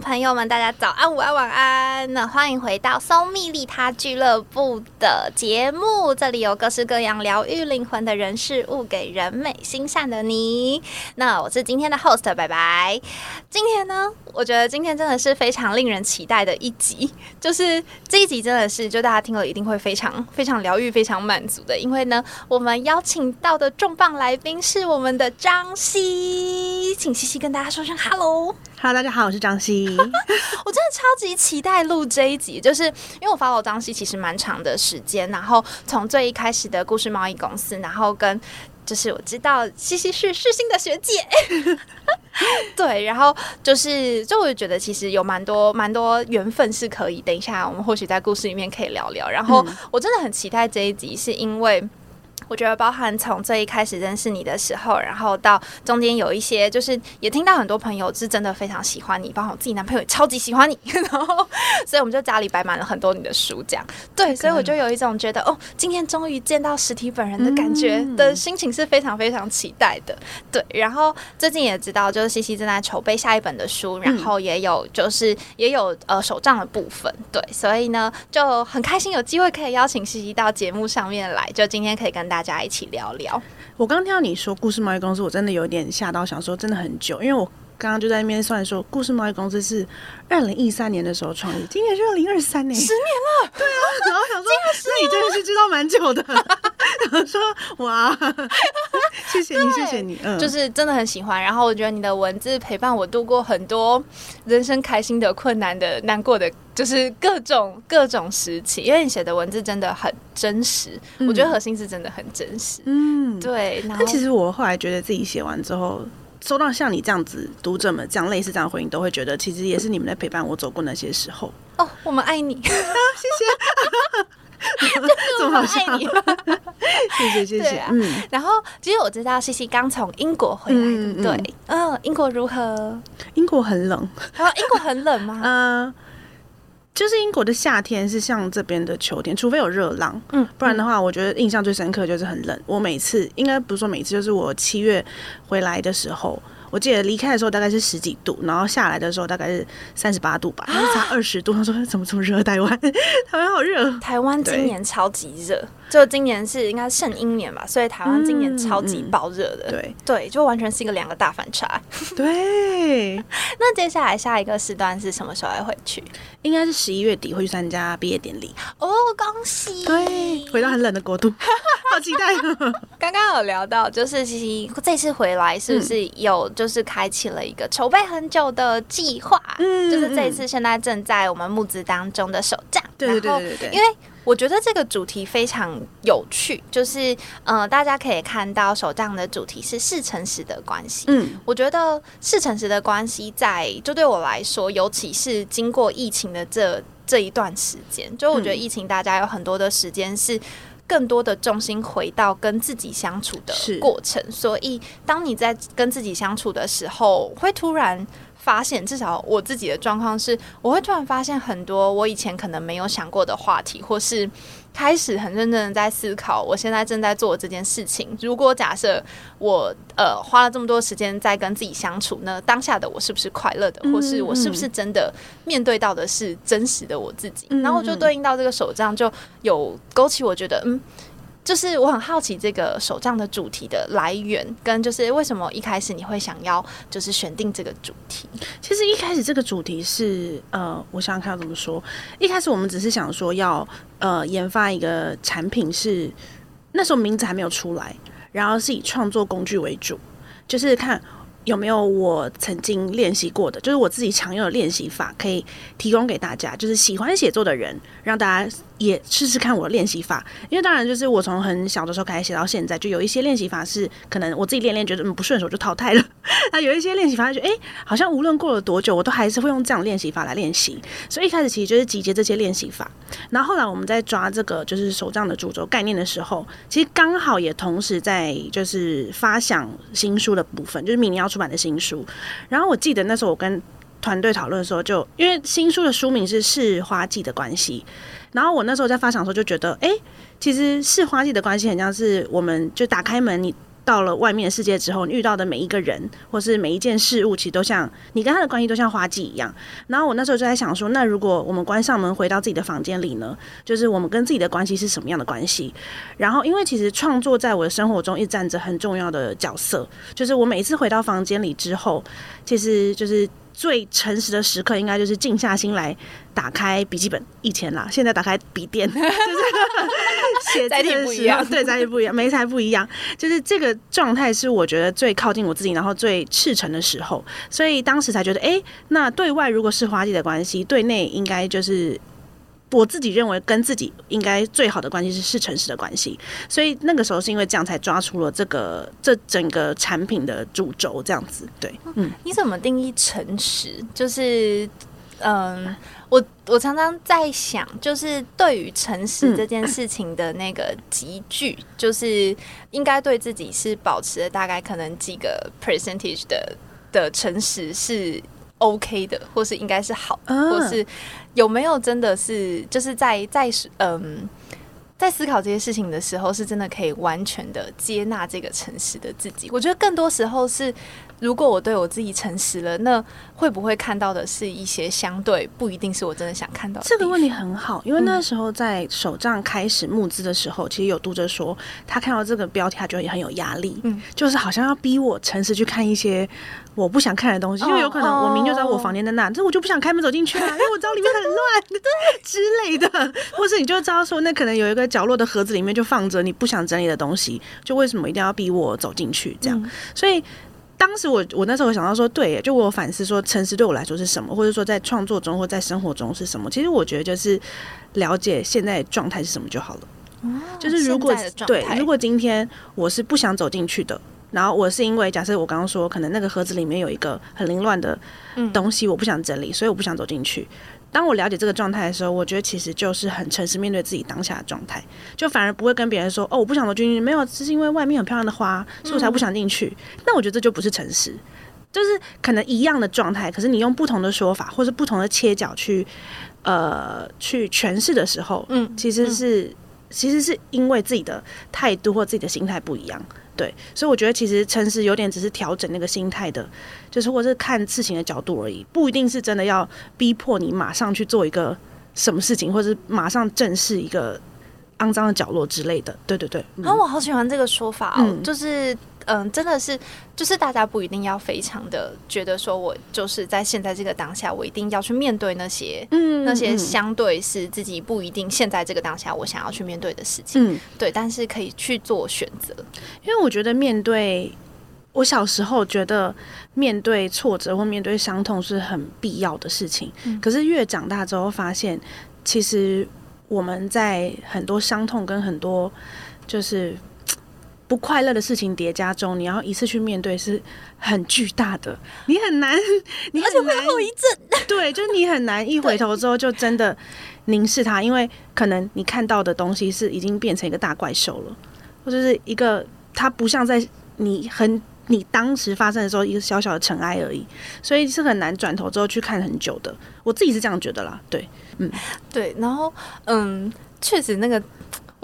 朋友们，大家早安、午安、晚安。那欢迎回到松蜜利他俱乐部的节目，这里有各式各样疗愈灵魂的人事物，给人美心善的你。那我是今天的 host，拜拜。今天呢，我觉得今天真的是非常令人期待的一集，就是这一集真的是就大家听了一定会非常非常疗愈、非常满足的，因为呢，我们邀请到的重磅来宾是我们的张希，请西西跟大家说声 hello。Hello，大家好，我是张希。我真的超级期待录这一集，就是因为我 follow 张希其实蛮长的时间，然后从最一开始的故事贸易公司，然后跟就是我知道西西是世新的学姐，对，然后就是就我觉得其实有蛮多蛮多缘分是可以，等一下我们或许在故事里面可以聊聊。然后我真的很期待这一集，是因为。我觉得包含从最一开始认识你的时候，然后到中间有一些，就是也听到很多朋友是真的非常喜欢你，包括我自己男朋友也超级喜欢你，然后所以我们就家里摆满了很多你的书，这样。对，所以我就有一种觉得哦，今天终于见到实体本人的感觉的心情是非常非常期待的，对。然后最近也知道，就是西西正在筹备下一本的书，然后也有就是也有呃手账的部分，对，所以呢就很开心有机会可以邀请西西到节目上面来，就今天可以跟大家一起聊聊。我刚听到你说故事贸易公司，我真的有点吓到，想说真的很久，因为我刚刚就在那边算说，故事贸易公司是二零一三年的时候创立，今年是二零二三年，十年了。对啊，然后想说，那你真的是知道蛮久的。然后说哇，谢谢你，谢谢你，嗯，就是真的很喜欢。然后我觉得你的文字陪伴我度过很多人生开心的、困难的、难过的，就是各种各种时期。因为你写的文字真的很真实，我觉得核心是真的很真实。嗯，对。但其实我后来觉得自己写完之后。收到像你这样子读者们这样类似这样的回应，都会觉得其实也是你们在陪伴我走过那些时候。哦，我们爱你，谢谢，这么好笑，谢谢谢谢。啊、嗯，然后其实我知道西西刚从英国回来，对不对？嗯，英国如何？英国很冷。啊，英国很冷吗？嗯。就是英国的夏天是像这边的秋天，除非有热浪，嗯，不然的话，我觉得印象最深刻就是很冷。我每次应该不是说每次，就是我七月回来的时候，我记得离开的时候大概是十几度，然后下来的时候大概是三十八度吧，然后 差二十度。他说怎么这么热？台湾，台湾好热。台湾今年超级热，就今年是应该圣婴年吧，所以台湾今年超级爆热的。对对，就完全是一个两个大反差。对。那接下来下一个时段是什么时候回去？应该是十一月底会去参加毕业典礼哦，恭喜！对，回到很冷的国度，好期待。刚刚有聊到，就是西西这次回来是不是有就是开启了一个筹备很久的计划？嗯，就是这一次现在正在我们募资当中的手账。对对对对对，因为。我觉得这个主题非常有趣，就是呃，大家可以看到手账的主题是是诚实的关系。嗯，我觉得是诚实的关系，在就对我来说，尤其是经过疫情的这这一段时间，就我觉得疫情大家有很多的时间是更多的重心回到跟自己相处的过程，所以当你在跟自己相处的时候，会突然。发现，至少我自己的状况是，我会突然发现很多我以前可能没有想过的话题，或是开始很认真的在思考，我现在正在做这件事情。如果假设我呃花了这么多时间在跟自己相处，那当下的我是不是快乐的，或是我是不是真的面对到的是真实的我自己？然后就对应到这个手账，就有勾起我觉得嗯。就是我很好奇这个手账的主题的来源，跟就是为什么一开始你会想要就是选定这个主题？其实一开始这个主题是呃，我想想看要怎么说。一开始我们只是想说要呃研发一个产品，是那时候名字还没有出来，然后是以创作工具为主，就是看有没有我曾经练习过的，就是我自己常用的练习法，可以提供给大家，就是喜欢写作的人，让大家。也试试看我的练习法，因为当然就是我从很小的时候开始写到现在，就有一些练习法是可能我自己练练觉得嗯不顺手就淘汰了，那有一些练习法就哎好像无论过了多久，我都还是会用这样练习法来练习。所以一开始其实就是集结这些练习法，然后后来我们在抓这个就是手账的主轴概念的时候，其实刚好也同时在就是发想新书的部分，就是明年要出版的新书。然后我记得那时候我跟团队讨论的时候，就因为新书的书名是《是花季的关系》。然后我那时候在发想的时候就觉得，哎，其实是花季的关系很像是我们就打开门，你到了外面的世界之后，你遇到的每一个人或是每一件事物，其实都像你跟他的关系都像花季一样。然后我那时候就在想说，那如果我们关上门回到自己的房间里呢？就是我们跟自己的关系是什么样的关系？然后因为其实创作在我的生活中一直占着很重要的角色，就是我每次回到房间里之后，其实就是。最诚实的时刻，应该就是静下心来打开笔记本。以前啦，现在打开笔电，就是写字的时候，对，载体不一样，没才不一样。就是这个状态是我觉得最靠近我自己，然后最赤诚的时候。所以当时才觉得，哎，那对外如果是花季的关系，对内应该就是。我自己认为跟自己应该最好的关系是是诚实的关系，所以那个时候是因为这样才抓出了这个这整个产品的主轴这样子。对，嗯，你怎么定义诚实？就是，嗯，我我常常在想，就是对于诚实这件事情的那个集聚，就是应该对自己是保持了大概可能几个 percentage 的的诚实是。OK 的，或是应该是好，或是有没有真的是就是在在嗯，在思考这些事情的时候，是真的可以完全的接纳这个诚实的自己？我觉得更多时候是。如果我对我自己诚实了，那会不会看到的是一些相对不一定是我真的想看到的？这个问题很好，因为那时候在手账开始募资的时候，其实有读者说他看到这个标题，他觉得也很有压力，嗯，就是好像要逼我诚实去看一些我不想看的东西，因为有可能我明就知道我房间在那，这我就不想开门走进去啊，因为我知道里面很乱，对之类的，或是你就知道说那可能有一个角落的盒子里面就放着你不想整理的东西，就为什么一定要逼我走进去这样？所以。当时我我那时候想到说，对，就我反思说，诚实对我来说是什么，或者说在创作中或在生活中是什么？其实我觉得就是了解现在状态是什么就好了。就是如果对，如果今天我是不想走进去的，然后我是因为假设我刚刚说，可能那个盒子里面有一个很凌乱的东西，我不想整理，所以我不想走进去。当我了解这个状态的时候，我觉得其实就是很诚实面对自己当下的状态，就反而不会跟别人说哦，我不想走进去，没有，只是因为外面很漂亮的花，所以我才不想进去。那我觉得这就不是诚实，就是可能一样的状态，可是你用不同的说法或是不同的切角去呃去诠释的时候，嗯，其实是其实是因为自己的态度或自己的心态不一样。对，所以我觉得其实诚实有点只是调整那个心态的，就是或者是看事情的角度而已，不一定是真的要逼迫你马上去做一个什么事情，或者是马上正视一个肮脏的角落之类的。对对对，然后我好喜欢这个说法哦，就是。嗯，真的是，就是大家不一定要非常的觉得说，我就是在现在这个当下，我一定要去面对那些，嗯，那些相对是自己不一定现在这个当下我想要去面对的事情，嗯，对，但是可以去做选择，因为我觉得面对，我小时候觉得面对挫折或面对伤痛是很必要的事情，可是越长大之后发现，其实我们在很多伤痛跟很多就是。不快乐的事情叠加中，你要一次去面对是很巨大的，你很难，你而且会后遗症。对，就是你很难一回头之后就真的凝视它，因为可能你看到的东西是已经变成一个大怪兽了，或者是一个它不像在你很你当时发生的时候一个小小的尘埃而已，所以是很难转头之后去看很久的。我自己是这样觉得啦，对，嗯，对，然后嗯，确实那个。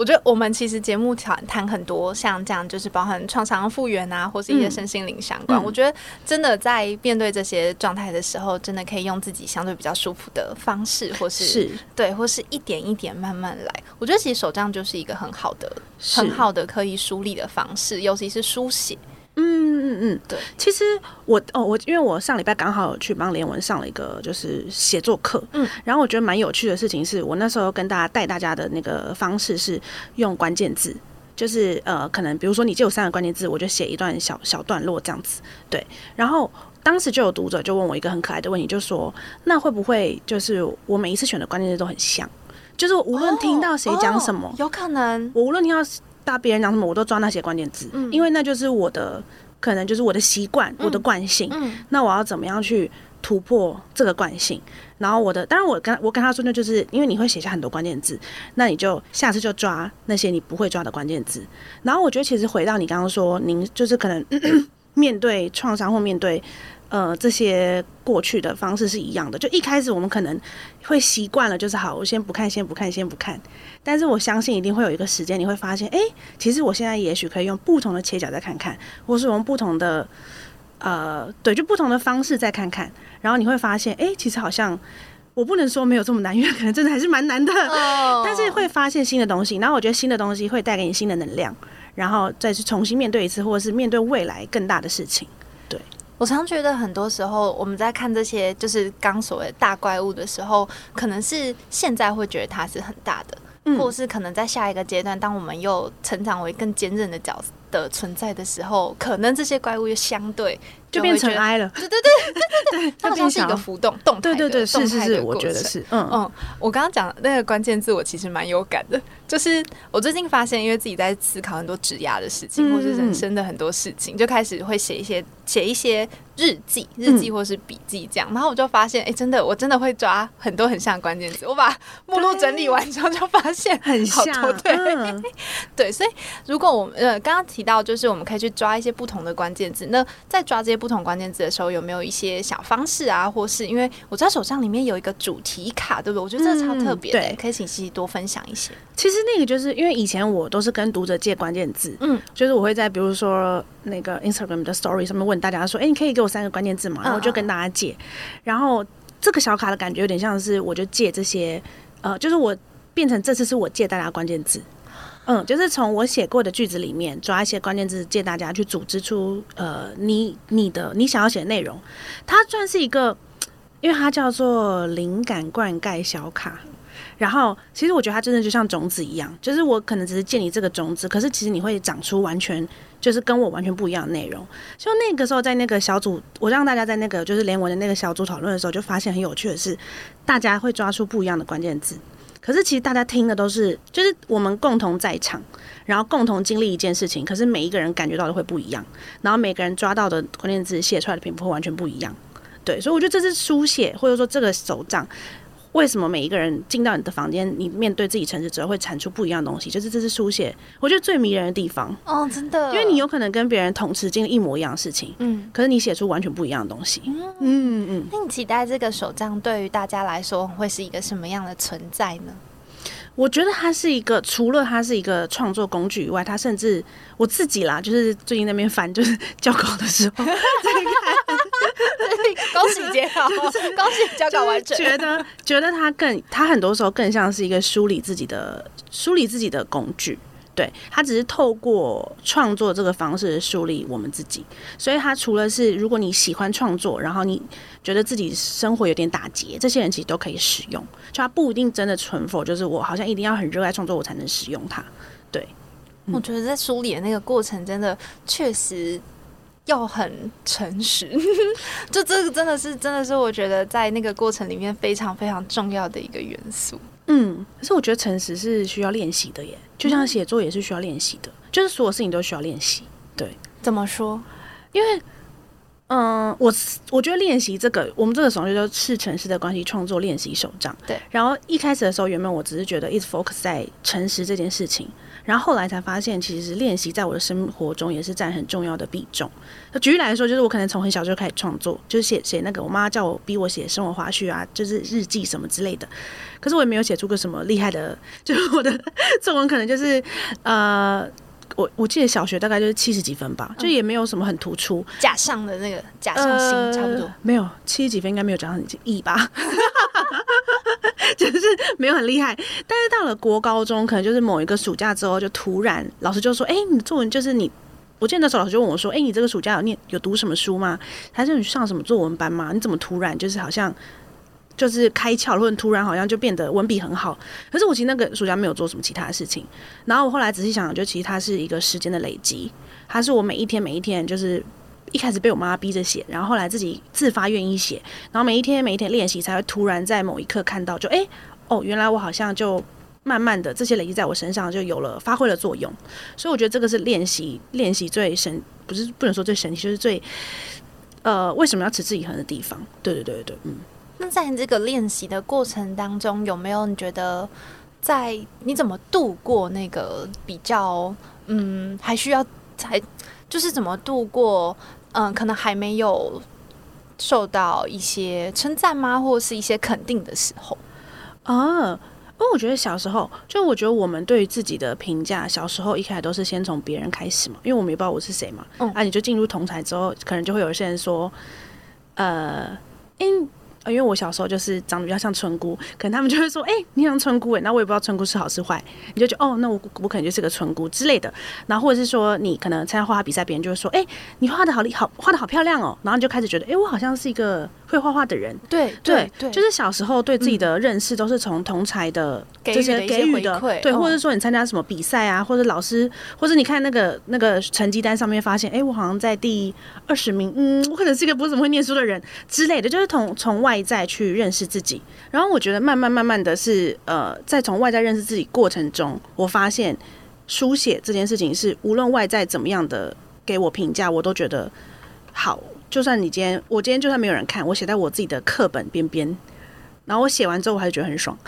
我觉得我们其实节目谈谈很多，像这样就是包含创伤复原啊，或是一些身心灵相关。我觉得真的在面对这些状态的时候，真的可以用自己相对比较舒服的方式，或是对，或是一点一点慢慢来。我觉得其实手账就是一个很好的、很好的可以梳理的方式，尤其是书写。嗯嗯嗯，对，其实我哦，我因为我上礼拜刚好去帮连文上了一个就是写作课，嗯，然后我觉得蛮有趣的事情是我那时候跟大家带大家的那个方式是用关键字，就是呃，可能比如说你就有三个关键字，我就写一段小小段落这样子，对，然后当时就有读者就问我一个很可爱的问题，就说那会不会就是我每一次选的关键字都很像，就是无论听到谁讲什么，有可能。我无论听到。大别人讲什么，我都抓那些关键字，因为那就是我的，可能就是我的习惯，我的惯性。那我要怎么样去突破这个惯性？然后我的，当然我跟我跟他说，那就是因为你会写下很多关键字，那你就下次就抓那些你不会抓的关键字。然后我觉得，其实回到你刚刚说，您就是可能 面对创伤或面对呃，这些过去的方式是一样的。就一开始我们可能会习惯了，就是好，我先不看，先不看，先不看。但是我相信一定会有一个时间，你会发现，哎，其实我现在也许可以用不同的切角再看看，或是用不同的呃，对，就不同的方式再看看。然后你会发现，哎，其实好像我不能说没有这么难，因为可能真的还是蛮难的。但是会发现新的东西，然后我觉得新的东西会带给你新的能量，然后再去重新面对一次，或者是面对未来更大的事情。对。我常觉得很多时候我们在看这些就是刚所谓大怪物的时候，可能是现在会觉得它是很大的，或是可能在下一个阶段，当我们又成长为更坚韧的角色的存在的时候，可能这些怪物又相对。就变成埃了，对对对对对对，它像 是一个浮动动态的动态的过程。嗯嗯，我刚刚讲那个关键字，我其实蛮有感的。就是我最近发现，因为自己在思考很多指压的事情，或是人生的很多事情，就开始会写一些写一些日记、日记或是笔记这样。然后我就发现，哎，真的，我真的会抓很多很像关键字。我把目录整理完之后，就发现很像。对 对，所以如果我们呃刚刚提到，就是我们可以去抓一些不同的关键字，那在抓这些。不同关键字的时候，有没有一些小方式啊？或是因为我知道手上里面有一个主题卡，对不对？我觉得这个超特别的，可以请西西多分享一些。其实那个就是因为以前我都是跟读者借关键字，嗯，就是我会在比如说那个 Instagram 的 Story 上面问大家说：“哎，你可以给我三个关键字吗？”然后我就跟大家借。然后这个小卡的感觉有点像是，我就借这些，呃，就是我变成这次是我借大家关键字。嗯，就是从我写过的句子里面抓一些关键字，借大家去组织出呃，你你的你想要写的内容。它算是一个，因为它叫做灵感灌溉小卡。然后，其实我觉得它真的就像种子一样，就是我可能只是借你这个种子，可是其实你会长出完全就是跟我完全不一样的内容。就那个时候在那个小组，我让大家在那个就是连文的那个小组讨论的时候，就发现很有趣的是，大家会抓出不一样的关键字。可是其实大家听的都是，就是我们共同在场，然后共同经历一件事情。可是每一个人感觉到的会不一样，然后每个人抓到的关键字写出来的篇幅会完全不一样。对，所以我觉得这是书写，或者说这个手账。为什么每一个人进到你的房间，你面对自己城市之后会产出不一样的东西？就是这是书写，我觉得最迷人的地方哦，真的，因为你有可能跟别人同时经历一模一样的事情，嗯，可是你写出完全不一样的东西，嗯嗯。那你期待这个手账对于大家来说会是一个什么样的存在呢？我觉得它是一个，除了它是一个创作工具以外，它甚至我自己啦，就是最近那边翻，就是交稿的时候，恭喜结稿，恭喜交稿完成。觉得觉得它更，它很多时候更像是一个梳理自己的、梳理自己的工具。对他只是透过创作这个方式树立我们自己，所以他除了是如果你喜欢创作，然后你觉得自己生活有点打结，这些人其实都可以使用。就他不一定真的存否，就是我好像一定要很热爱创作，我才能使用它。对，我觉得在梳理的那个过程，真的确实要很诚实。就这个真的是，真的是我觉得在那个过程里面非常非常重要的一个元素。嗯，可是我觉得诚实是需要练习的耶，就像写作也是需要练习的，就是所有事情都需要练习。对，怎么说？因为，嗯，我我觉得练习这个，我们这个手就叫是诚实的关系创作练习手账。对，然后一开始的时候，原本我只是觉得一直 focus 在诚实这件事情。然后后来才发现，其实练习在我的生活中也是占很重要的比重。那举例来说，就是我可能从很小就开始创作，就是写写那个我妈叫我逼我写生活花絮啊，就是日记什么之类的。可是我也没有写出个什么厉害的，就是我的 作文可能就是呃，我我记得小学大概就是七十几分吧，就也没有什么很突出。假上的那个假上星差不多没有七十几分，应该没有甲上乙吧。就是没有很厉害，但是到了国高中，可能就是某一个暑假之后，就突然老师就说：“哎，你的作文就是你。”我记得那时候老师就问我说：“哎，你这个暑假有念有读什么书吗？还是你上什么作文班吗？你怎么突然就是好像就是开窍，或者突然好像就变得文笔很好？可是我其实那个暑假没有做什么其他的事情。然后我后来仔细想，就其实它是一个时间的累积，它是我每一天每一天就是。”一开始被我妈逼着写，然后后来自己自发愿意写，然后每一天每一天练习，才会突然在某一刻看到，就哎哦，原来我好像就慢慢的这些累积在我身上就有了发挥了作用，所以我觉得这个是练习练习最神，不是不能说最神奇，就是最呃为什么要持之以恒的地方。对对对对，嗯。那在这个练习的过程当中，有没有你觉得在你怎么度过那个比较嗯还需要才就是怎么度过？嗯，可能还没有受到一些称赞吗，或是一些肯定的时候？啊。因为我觉得小时候，就我觉得我们对于自己的评价，小时候一开始都是先从别人开始嘛，因为我们也不知道我是谁嘛。嗯，啊，你就进入同台之后，可能就会有一些人说，呃，因。因为我小时候就是长得比较像村姑，可能他们就会说：“哎，你像村姑哎。”那我也不知道村姑是好是坏，你就觉得哦，那我我可能就是个村姑之类的。然后或者是说，你可能参加画画比赛，别人就会说：“哎，你画的好厉好，画的好漂亮哦。”然后你就开始觉得：“哎，我好像是一个会画画的人。”对对对，就是小时候对自己的认识都是从同才的这些给予的，对，或者说你参加什么比赛啊，或者老师，或者你看那个那个成绩单上面发现：“哎，我好像在第二十名。”嗯，我可能是一个不怎么会念书的人之类的，就是从从外在去认。识自己，然后我觉得慢慢慢慢的是，呃，在从外在认识自己过程中，我发现书写这件事情是无论外在怎么样的给我评价，我都觉得好。就算你今天，我今天就算没有人看，我写在我自己的课本边边，然后我写完之后，我还是觉得很爽，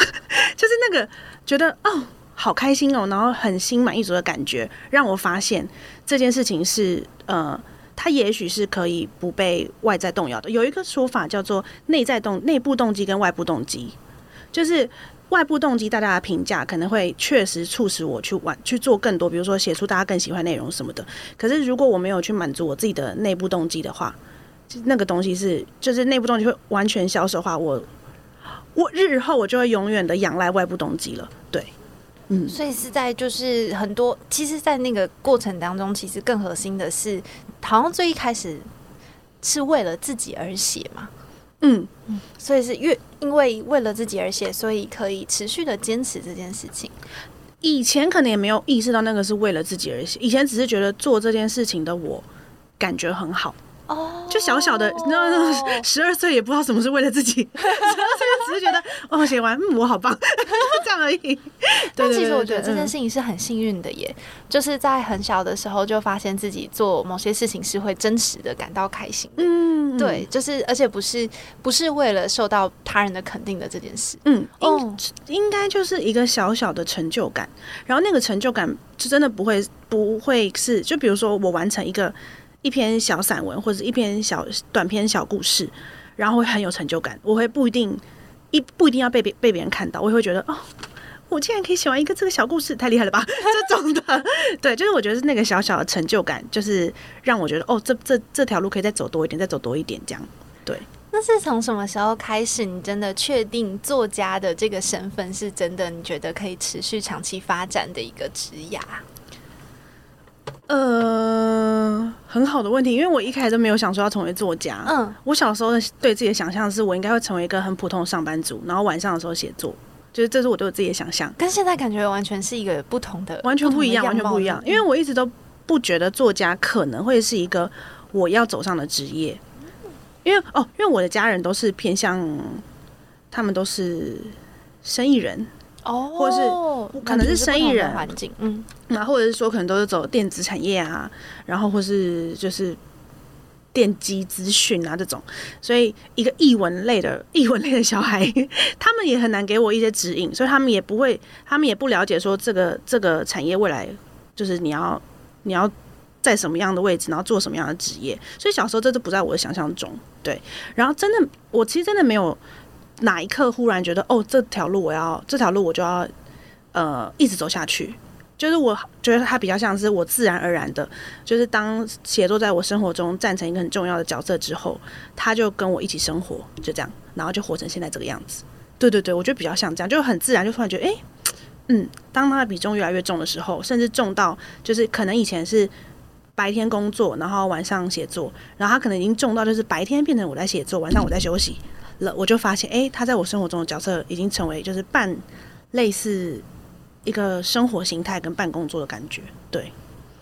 就是那个觉得哦，好开心哦，然后很心满意足的感觉，让我发现这件事情是呃。它也许是可以不被外在动摇的。有一个说法叫做内在动、内部动机跟外部动机，就是外部动机大家的评价可能会确实促使我去玩去做更多，比如说写出大家更喜欢内容什么的。可是如果我没有去满足我自己的内部动机的话，那个东西是就是内部动机会完全消失的话，我我日后我就会永远的仰赖外部动机了。对。嗯，所以是在就是很多，其实，在那个过程当中，其实更核心的是，好像最一开始是为了自己而写嘛。嗯嗯，所以是越因为为了自己而写，所以可以持续的坚持这件事情。以前可能也没有意识到那个是为了自己而写，以前只是觉得做这件事情的我感觉很好。哦，就小小的，那十二岁也不知道什么是为了自己，十二岁只是觉得哦，写完嗯，我好棒，这样而已。但其实我觉得这件事情是很幸运的耶，就是在很小的时候就发现自己做某些事情是会真实的感到开心。嗯，对，就是而且不是不是为了受到他人的肯定的这件事。嗯，应应该就是一个小小的成就感，然后那个成就感就真的不会不会是，就比如说我完成一个。一篇小散文或者一篇小短篇小故事，然后会很有成就感。我会不一定一不一定要被别被别人看到，我也会觉得哦，我竟然可以写完一个这个小故事，太厉害了吧？这种的，对，就是我觉得是那个小小的成就感，就是让我觉得哦，这这这条路可以再走多一点，再走多一点，这样。对。那是从什么时候开始，你真的确定作家的这个身份是真的？你觉得可以持续长期发展的一个职涯？呃，很好的问题，因为我一开始都没有想说要成为作家。嗯，我小时候对自己的想象是我应该会成为一个很普通的上班族，然后晚上的时候写作，就是这是我对我自己的想象。跟现在感觉完全是一个不同的，完全不一样，完全不一样。因为我一直都不觉得作家可能会是一个我要走上的职业，因为哦，因为我的家人都是偏向，他们都是生意人。哦，或者是可能是生意人环境，嗯，那或者是说可能都是走电子产业啊，然后或是就是电机资讯啊这种，所以一个译文类的译文类的小孩，他们也很难给我一些指引，所以他们也不会，他们也不了解说这个这个产业未来就是你要你要在什么样的位置，然后做什么样的职业，所以小时候这都不在我的想象中，对，然后真的我其实真的没有。哪一刻忽然觉得哦，这条路我要，这条路我就要，呃，一直走下去。就是我觉得它比较像是我自然而然的，就是当写作在我生活中站成一个很重要的角色之后，他就跟我一起生活，就这样，然后就活成现在这个样子。对对对，我觉得比较像这样，就很自然，就突然觉得，哎，嗯，当他的比重越来越重的时候，甚至重到就是可能以前是白天工作，然后晚上写作，然后他可能已经重到就是白天变成我在写作，晚上我在休息。了，我就发现，哎，他在我生活中的角色已经成为就是半类似一个生活形态跟半工作的感觉。对，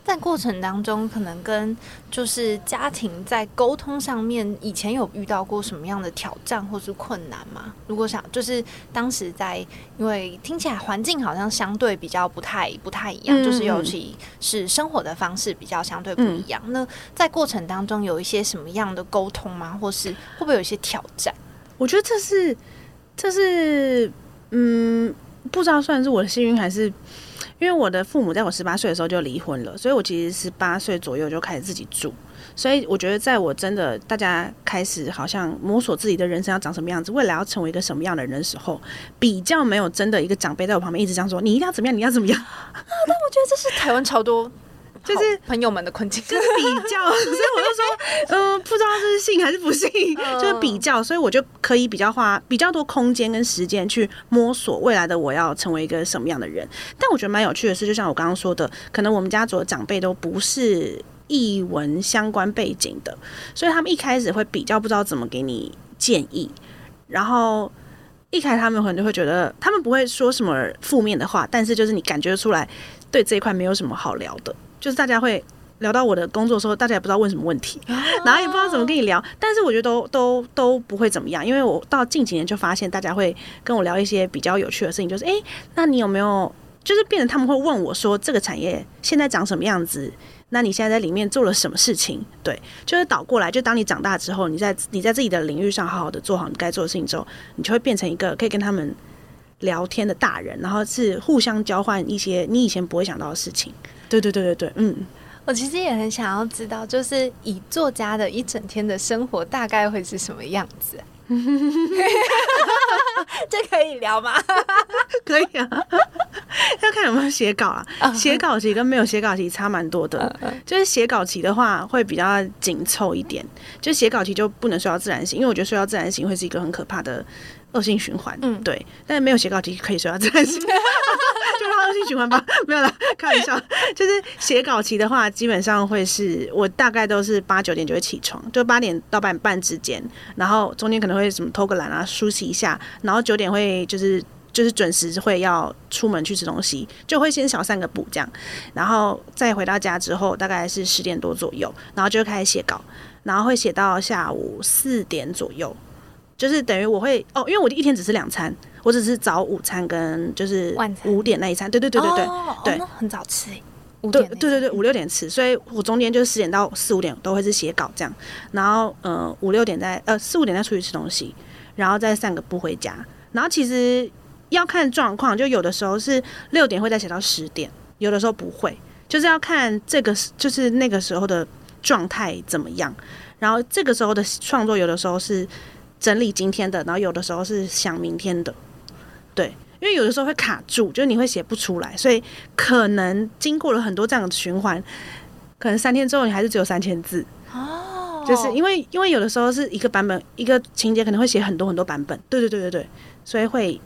在过程当中，可能跟就是家庭在沟通上面，以前有遇到过什么样的挑战或是困难吗？如果想就是当时在，因为听起来环境好像相对比较不太不太一样，就是尤其是生活的方式比较相对不一样。那在过程当中有一些什么样的沟通吗？或是会不会有一些挑战？我觉得这是，这是，嗯，不知道算是我的幸运还是，因为我的父母在我十八岁的时候就离婚了，所以我其实十八岁左右就开始自己住，所以我觉得，在我真的大家开始好像摸索自己的人生要长什么样子，未来要成为一个什么样的人的时候，比较没有真的一个长辈在我旁边一直这样说，你一定要怎么样，你要怎么样啊。但我觉得这是台湾超多。就是朋友们的困境，就是比较，所以我就说，嗯，不知道这是信还是不信，就是比较，所以我就可以比较花比较多空间跟时间去摸索未来的我要成为一个什么样的人。但我觉得蛮有趣的是，就像我刚刚说的，可能我们家族的长辈都不是译文相关背景的，所以他们一开始会比较不知道怎么给你建议，然后一开始他们可能就会觉得，他们不会说什么负面的话，但是就是你感觉出来对这一块没有什么好聊的。就是大家会聊到我的工作的时候，大家也不知道问什么问题，然后也不知道怎么跟你聊。但是我觉得都都都不会怎么样，因为我到近几年就发现大家会跟我聊一些比较有趣的事情，就是哎，那你有没有就是变成他们会问我说这个产业现在长什么样子？那你现在在里面做了什么事情？对，就是倒过来，就当你长大之后，你在你在自己的领域上好好的做好你该做的事情之后，你就会变成一个可以跟他们聊天的大人，然后是互相交换一些你以前不会想到的事情。对对对对对，嗯，我其实也很想要知道，就是以作家的一整天的生活大概会是什么样子？这可以聊吗？可以啊，要看有没有写稿啊。写稿期跟没有写稿期差蛮多的，就是写稿期的话会比较紧凑一点，就写稿期就不能睡到自然醒，因为我觉得睡到自然醒会是一个很可怕的。恶性循环，嗯，对，但是没有写稿题可以说到这样子，就让恶性循环吧，没有啦，开玩笑。就是写稿期的话，基本上会是我大概都是八九点就会起床，就八点到八点半之间，然后中间可能会什么偷个懒啊，梳洗一下，然后九点会就是就是准时会要出门去吃东西，就会先小散个步这样，然后再回到家之后大概是十点多左右，然后就开始写稿，然后会写到下午四点左右。就是等于我会哦，因为我一天只吃两餐，我只是早午餐跟就是五点那一餐，对对对对对对，很早吃，对对对对五六点吃，所以我中间就是十点到四五点都会是写稿这样，然后呃五六点再呃四五点再出去吃东西，然后再散个步回家，然后其实要看状况，就有的时候是六点会再写到十点，有的时候不会，就是要看这个就是那个时候的状态怎么样，然后这个时候的创作有的时候是。整理今天的，然后有的时候是想明天的，对，因为有的时候会卡住，就是你会写不出来，所以可能经过了很多这样的循环，可能三天之后你还是只有三千字。哦，就是因为因为有的时候是一个版本一个情节可能会写很多很多版本，对对对对对，所以会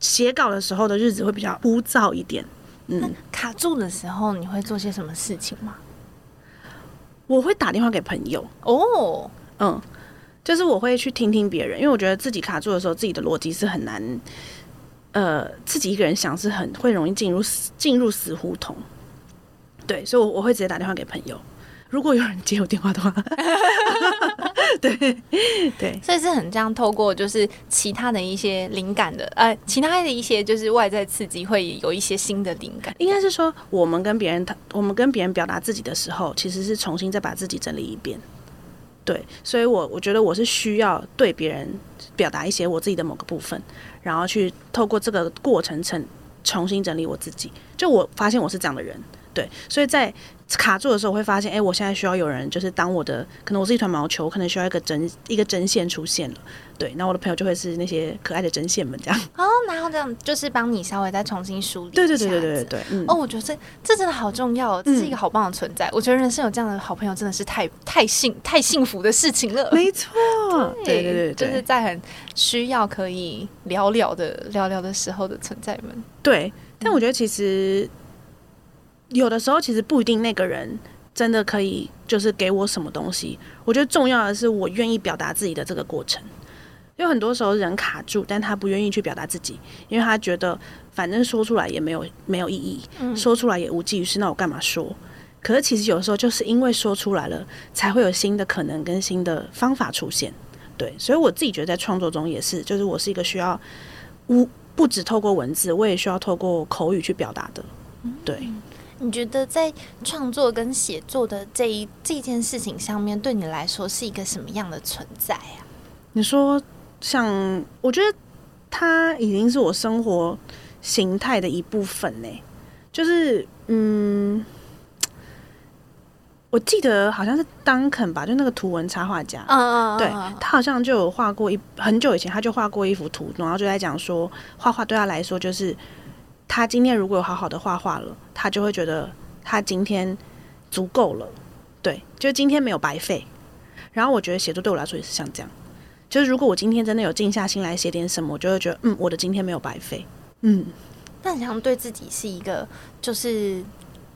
写稿的时候的日子会比较枯燥一点。嗯，卡住的时候你会做些什么事情吗？我会打电话给朋友。哦，嗯。就是我会去听听别人，因为我觉得自己卡住的时候，自己的逻辑是很难，呃，自己一个人想是很会容易进入进入死胡同。对，所以，我我会直接打电话给朋友。如果有人接我电话的话，对对，所以是很这样透过就是其他的一些灵感的，呃，其他的一些就是外在刺激，会有一些新的灵感。应该是说，我们跟别人谈，我们跟别人表达自己的时候，其实是重新再把自己整理一遍。对，所以，我我觉得我是需要对别人表达一些我自己的某个部分，然后去透过这个过程成重新整理我自己。就我发现我是这样的人，对，所以在。卡住的时候，我会发现，哎，我现在需要有人，就是当我的，可能我是一团毛球，可能需要一个针，一个针线出现了，对，那我的朋友就会是那些可爱的针线们，这样。哦，然后这样就是帮你稍微再重新梳理。对对对对对对对。哦，我觉得这这真的好重要，这是一个好棒的存在。我觉得人生有这样的好朋友，真的是太太幸太幸福的事情了。没错，对对对，就是在很需要可以聊聊的聊聊的时候的存在们。对，但我觉得其实。有的时候其实不一定那个人真的可以就是给我什么东西。我觉得重要的是我愿意表达自己的这个过程。有很多时候人卡住，但他不愿意去表达自己，因为他觉得反正说出来也没有没有意义，说出来也无济于事，那我干嘛说？可是其实有时候就是因为说出来了，才会有新的可能跟新的方法出现。对，所以我自己觉得在创作中也是，就是我是一个需要无不只透过文字，我也需要透过口语去表达的。对。你觉得在创作跟写作的这一这件事情上面，对你来说是一个什么样的存在啊？你说，像我觉得它已经是我生活形态的一部分呢。就是，嗯，我记得好像是当肯吧，就那个图文插画家，嗯嗯，对他好像就有画过一很久以前他就画过一幅图，然后就在讲说画画对他来说就是他今天如果有好好的画画了，他就会觉得他今天足够了，对，就今天没有白费。然后我觉得写作对我来说也是像这样，就是如果我今天真的有静下心来写点什么，我就会觉得嗯，我的今天没有白费，嗯。但好像对自己是一个就是。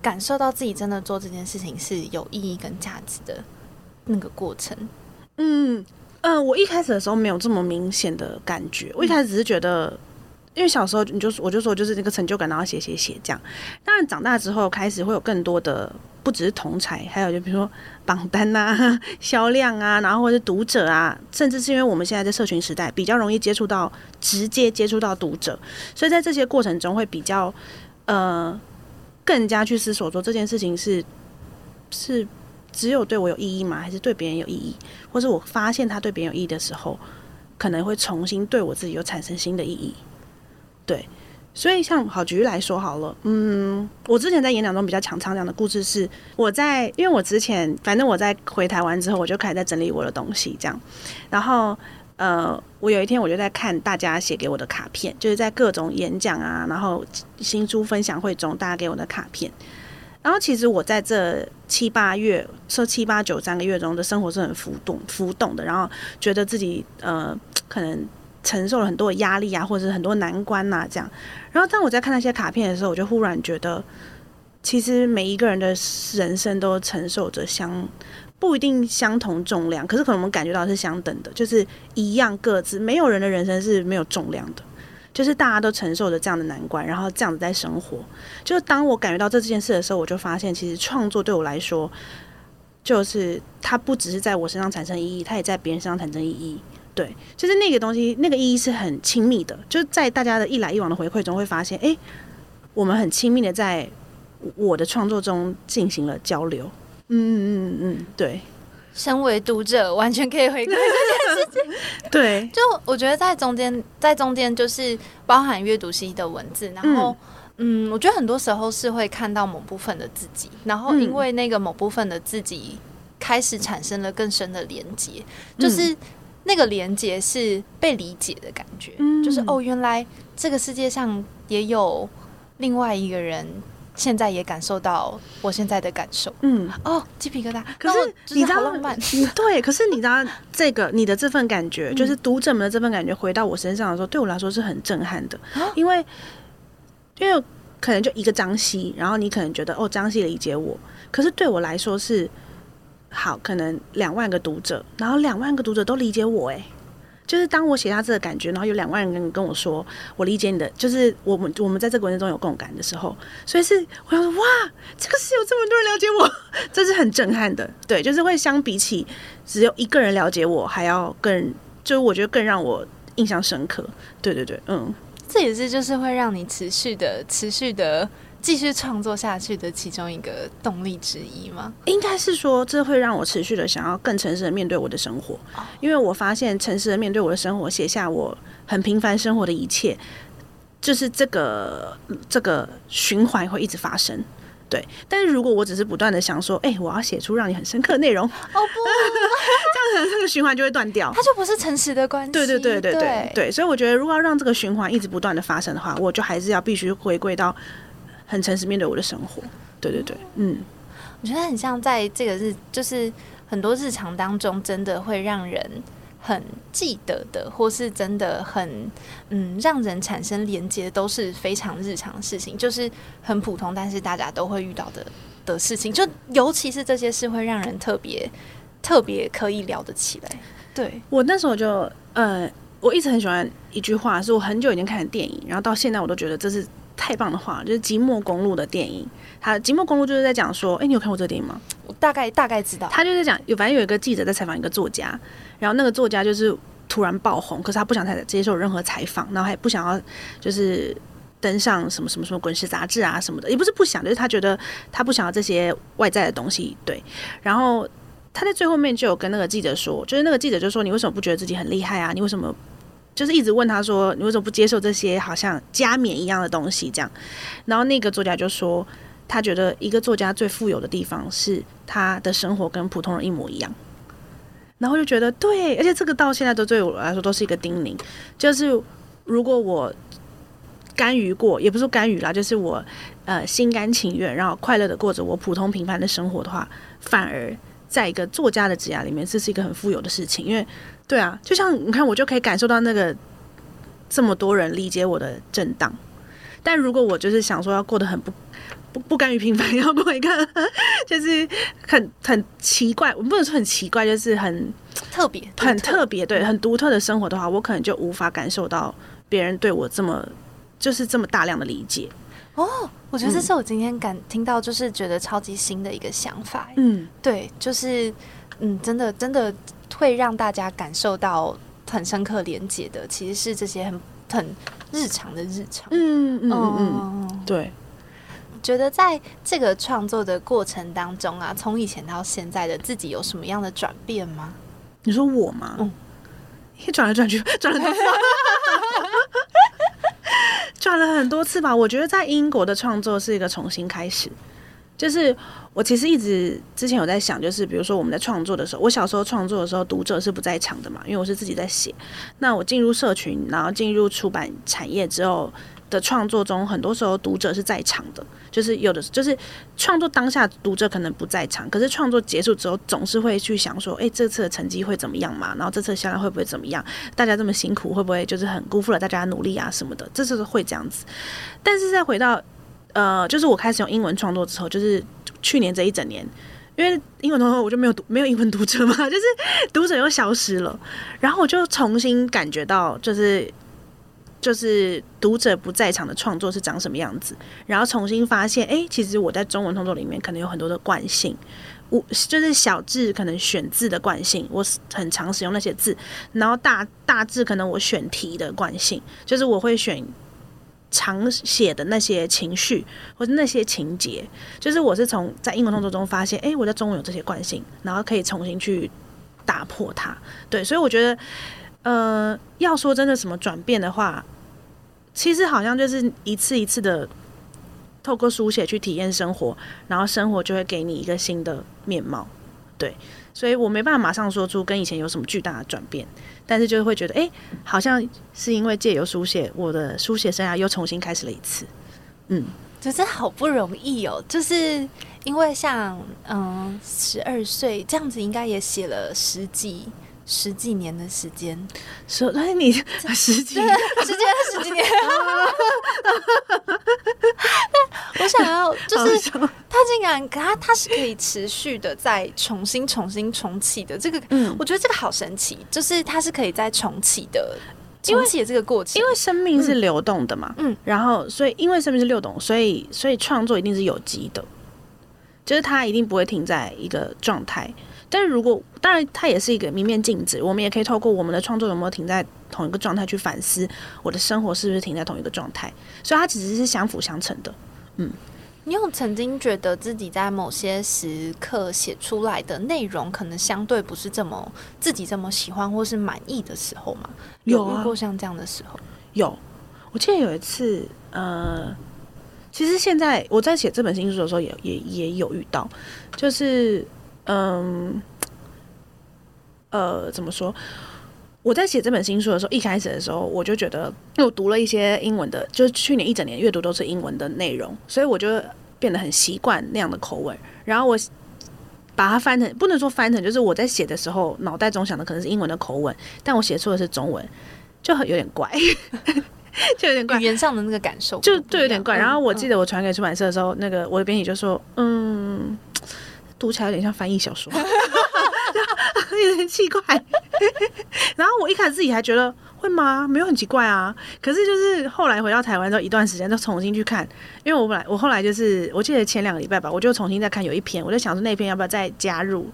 感受到自己真的做这件事情是有意义跟价值的那个过程。嗯嗯，我一开始的时候没有这么明显的感觉，我一开始只是觉得，因为小时候你就我就说就是那个成就感，然后写写写这样。当然长大之后开始会有更多的，不只是同才，还有就比如说榜单啊、销量啊，然后或者读者啊，甚至是因为我们现在在社群时代比较容易接触到直接接触到读者，所以在这些过程中会比较呃。更加去思索说这件事情是是只有对我有意义吗？还是对别人有意义？或者我发现他对别人有意义的时候，可能会重新对我自己有产生新的意义。对，所以像好举例来说好了，嗯，我之前在演讲中比较强唱讲的故事是我在，因为我之前反正我在回台湾之后，我就开始在整理我的东西，这样，然后。呃，我有一天我就在看大家写给我的卡片，就是在各种演讲啊，然后新书分享会中，大家给我的卡片。然后其实我在这七八月，说七八九三个月中的生活是很浮动、浮动的，然后觉得自己呃可能承受了很多压力啊，或者是很多难关呐这样。然后当我在看那些卡片的时候，我就忽然觉得，其实每一个人的人生都承受着相。不一定相同重量，可是可能我们感觉到是相等的，就是一样各自。没有人的人生是没有重量的，就是大家都承受着这样的难关，然后这样子在生活。就是当我感觉到这件事的时候，我就发现，其实创作对我来说，就是它不只是在我身上产生意义，它也在别人身上产生意义。对，就是那个东西，那个意义是很亲密的。就是在大家的一来一往的回馈中，会发现，哎，我们很亲密的在我的创作中进行了交流。嗯嗯嗯嗯，对，身为读者完全可以回馈这件事情。对，就我觉得在中间，在中间就是包含阅读系的文字，然后嗯，我觉得很多时候是会看到某部分的自己，然后因为那个某部分的自己开始产生了更深的连接，就是那个连接是被理解的感觉，就是哦，原来这个世界上也有另外一个人。现在也感受到我现在的感受，嗯，哦，鸡皮疙瘩。可是你知道，对，可是你知道这个你的这份感觉，就是读者们的这份感觉，回到我身上的时候，对我来说是很震撼的，因为因为可能就一个张希，然后你可能觉得哦，张希理解我，可是对我来说是好，可能两万个读者，然后两万个读者都理解我，哎。就是当我写下这个感觉，然后有两万人跟跟我说我理解你的，就是我们我们在这个文字中有共感的时候，所以是我想说哇，这个是有这么多人了解我，这是很震撼的。对，就是会相比起只有一个人了解我，还要更，就是我觉得更让我印象深刻。对对对，嗯，这也是就是会让你持续的持续的。继续创作下去的其中一个动力之一吗？应该是说，这会让我持续的想要更诚实的面对我的生活，因为我发现诚实的面对我的生活，写下我很平凡生活的一切，就是这个这个循环会一直发生。对，但是如果我只是不断的想说，哎，我要写出让你很深刻的内容，哦不，这样子这个循环就会断掉，它就不是诚实的关系。对对对对对对，所以我觉得，如果要让这个循环一直不断的发生的话，我就还是要必须回归到。很诚实面对我的生活，对对对，嗯，我觉得很像在这个日，就是很多日常当中，真的会让人很记得的，或是真的很嗯，让人产生连接，都是非常日常的事情，就是很普通，但是大家都会遇到的的事情，就尤其是这些事，会让人特别特别可以聊得起来。对我那时候就呃，我一直很喜欢一句话，是我很久以前看的电影，然后到现在我都觉得这是。太棒的话，就是《即墨公路》的电影。他《即墨公路》就是在讲说，哎，你有看过这个电影吗？我大概大概知道。他就是讲，有反正有一个记者在采访一个作家，然后那个作家就是突然爆红，可是他不想采接受任何采访，然后也不想要就是登上什么什么什么滚石杂志啊什么的，也不是不想，就是他觉得他不想要这些外在的东西。对，然后他在最后面就有跟那个记者说，就是那个记者就说，你为什么不觉得自己很厉害啊？你为什么？就是一直问他说：“你为什么不接受这些好像加冕一样的东西？”这样，然后那个作家就说：“他觉得一个作家最富有的地方是他的生活跟普通人一模一样。然后就觉得对，而且这个到现在都对我来说都是一个叮咛，就是如果我甘于过，也不是甘于啦，就是我呃心甘情愿，然后快乐的过着我普通平凡的生活的话，反而在一个作家的职涯里面，这是一个很富有的事情。因为对啊，就像你看，我就可以感受到那个这么多人理解我的震荡。但如果我就是想说要过得很不。不不甘于平凡，要过一个就是很很奇怪，我不能说很奇怪，就是很特别、很特别，对，很独特的生活的话，我可能就无法感受到别人对我这么就是这么大量的理解。哦，我觉得这是我今天感听到，就是觉得超级新的一个想法。嗯，对，就是嗯，真的真的会让大家感受到很深刻连接的，其实是这些很很日常的日常。嗯嗯嗯，对。觉得在这个创作的过程当中啊，从以前到现在的自己有什么样的转变吗？你说我吗？嗯，转来转去，转来转去，转了很多次吧。我觉得在英国的创作是一个重新开始。就是我其实一直之前有在想，就是比如说我们在创作的时候，我小时候创作的时候，读者是不在场的嘛，因为我是自己在写。那我进入社群，然后进入出版产业之后。的创作中，很多时候读者是在场的，就是有的就是创作当下读者可能不在场，可是创作结束之后，总是会去想说，哎，这次的成绩会怎么样嘛？然后这次销量会不会怎么样？大家这么辛苦，会不会就是很辜负了大家努力啊什么的？这次会这样子。但是再回到呃，就是我开始用英文创作之后，就是去年这一整年，因为英文创作我就没有读没有英文读者嘛，就是读者又消失了，然后我就重新感觉到就是。就是读者不在场的创作是长什么样子，然后重新发现，哎，其实我在中文创作里面可能有很多的惯性，我就是小字可能选字的惯性，我很常使用那些字，然后大大字可能我选题的惯性，就是我会选常写的那些情绪或者那些情节，就是我是从在英文创作中发现，哎，我在中文有这些惯性，然后可以重新去打破它，对，所以我觉得。呃，要说真的什么转变的话，其实好像就是一次一次的透过书写去体验生活，然后生活就会给你一个新的面貌。对，所以我没办法马上说出跟以前有什么巨大的转变，但是就是会觉得，哎，好像是因为借由书写，我的书写生涯又重新开始了一次。嗯，就是好不容易哦，就是因为像嗯十二岁这样子，应该也写了十几。十几年的时间，说那你十几，十几十几年，我想要就是他竟然他他是可以持续的再重新重新重启的，这个嗯，我觉得这个好神奇，就是它是可以再重启的，因为写这个过程，因为生命是流动的嘛，嗯，然后所以因为生命是流动，所以所以创作一定是有机的，就是它一定不会停在一个状态。但是如果当然，它也是一个明面镜子，我们也可以透过我们的创作有没有停在同一个状态去反思我的生活是不是停在同一个状态，所以它其实是相辅相成的。嗯，你有曾经觉得自己在某些时刻写出来的内容可能相对不是这么自己这么喜欢或是满意的时候吗？有遇过像这样的时候？有，我记得有一次，呃，其实现在我在写这本新书的时候也也也有遇到，就是。嗯，呃，怎么说？我在写这本新书的时候，一开始的时候，我就觉得，因为我读了一些英文的，就是去年一整年阅读都是英文的内容，所以我就变得很习惯那样的口吻。然后我把它翻成，不能说翻成，就是我在写的时候，脑袋中想的可能是英文的口吻，但我写出的是中文，就很有点怪，就有点怪，语言上的那个感受，就就有点怪。然后我记得我传给出版社的时候，那个我的编辑就说：“嗯。”读起来有点像翻译小说，有点奇怪。然后我一开始自己还觉得会吗？没有很奇怪啊。可是就是后来回到台湾之后一段时间，就重新去看，因为我本来我后来就是我记得前两个礼拜吧，我就重新再看有一篇，我就想说那篇要不要再加入。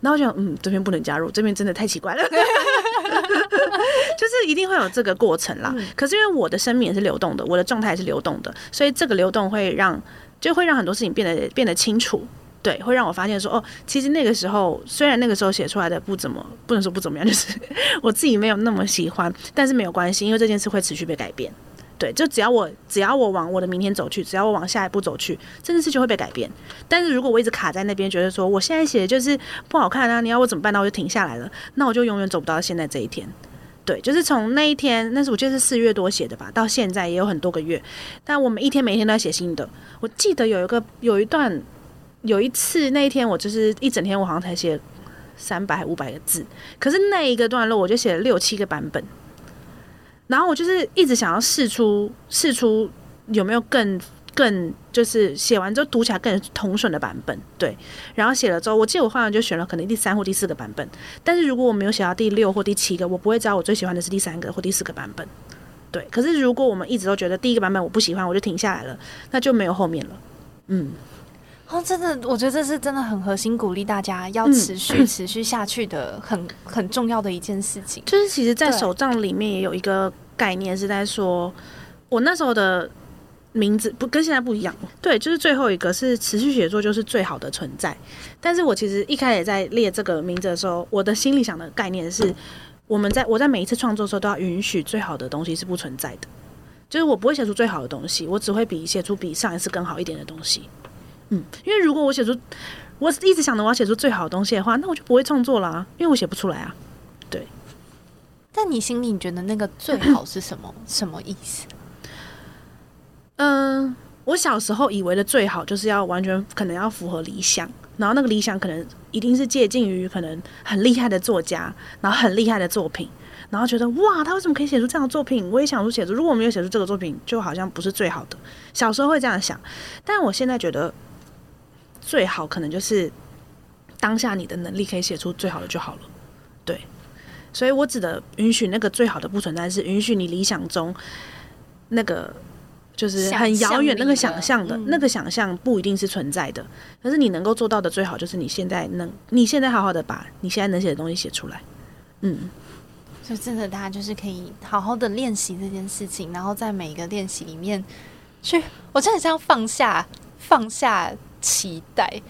然后就嗯，这篇不能加入，这篇真的太奇怪了。就是一定会有这个过程啦。可是因为我的生命也是流动的，我的状态也是流动的，所以这个流动会让就会让很多事情变得变得清楚。对，会让我发现说，哦，其实那个时候虽然那个时候写出来的不怎么，不能说不怎么样，就是 我自己没有那么喜欢，但是没有关系，因为这件事会持续被改变。对，就只要我只要我往我的明天走去，只要我往下一步走去，这件事就会被改变。但是如果我一直卡在那边，觉得说我现在写的就是不好看啊，你要我怎么办？那我就停下来了，那我就永远走不到现在这一天。对，就是从那一天，那是我记得是四月多写的吧，到现在也有很多个月，但我每一天每一天都在写新的。我记得有一个有一段有一次那一天，我就是一整天，我好像才写三百五百个字，可是那一个段落我就写了六七个版本。然后我就是一直想要试出试出有没有更更就是写完之后读起来更通顺的版本，对。然后写了之后，我记得我后来就选了可能第三或第四个版本。但是如果我没有写到第六或第七个，我不会知道我最喜欢的是第三个或第四个版本，对。可是如果我们一直都觉得第一个版本我不喜欢，我就停下来了，那就没有后面了。嗯，哦，真的，我觉得这是真的很核心，鼓励大家要持续持续下去的很很重要的一件事情。就是其实，在手账里面也有一个。概念是在说，我那时候的名字不跟现在不一样。对，就是最后一个是持续写作就是最好的存在。但是我其实一开始在列这个名字的时候，我的心里想的概念是，我们在我在每一次创作的时候都要允许最好的东西是不存在的。就是我不会写出最好的东西，我只会比写出比上一次更好一点的东西。嗯，因为如果我写出我一直想着我要写出最好的东西的话，那我就不会创作了，因为我写不出来啊。对。但你心里你觉得那个最好是什么？什么意思？嗯，我小时候以为的最好就是要完全可能要符合理想，然后那个理想可能一定是接近于可能很厉害的作家，然后很厉害的作品，然后觉得哇，他为什么可以写出这样的作品？我也想出写出，如果我没有写出这个作品，就好像不是最好的。小时候会这样想，但我现在觉得最好可能就是当下你的能力可以写出最好的就好了。对。所以我指的允许那个最好的不存在，是允许你理想中那个就是很遥远那个想象的那个想象不一定是存在的，可是你能够做到的最好就是你现在能你现在好好的把你现在能写的东西写出来，嗯，就真的大家就是可以好好的练习这件事情，然后在每一个练习里面去，我真的像放下放下期待，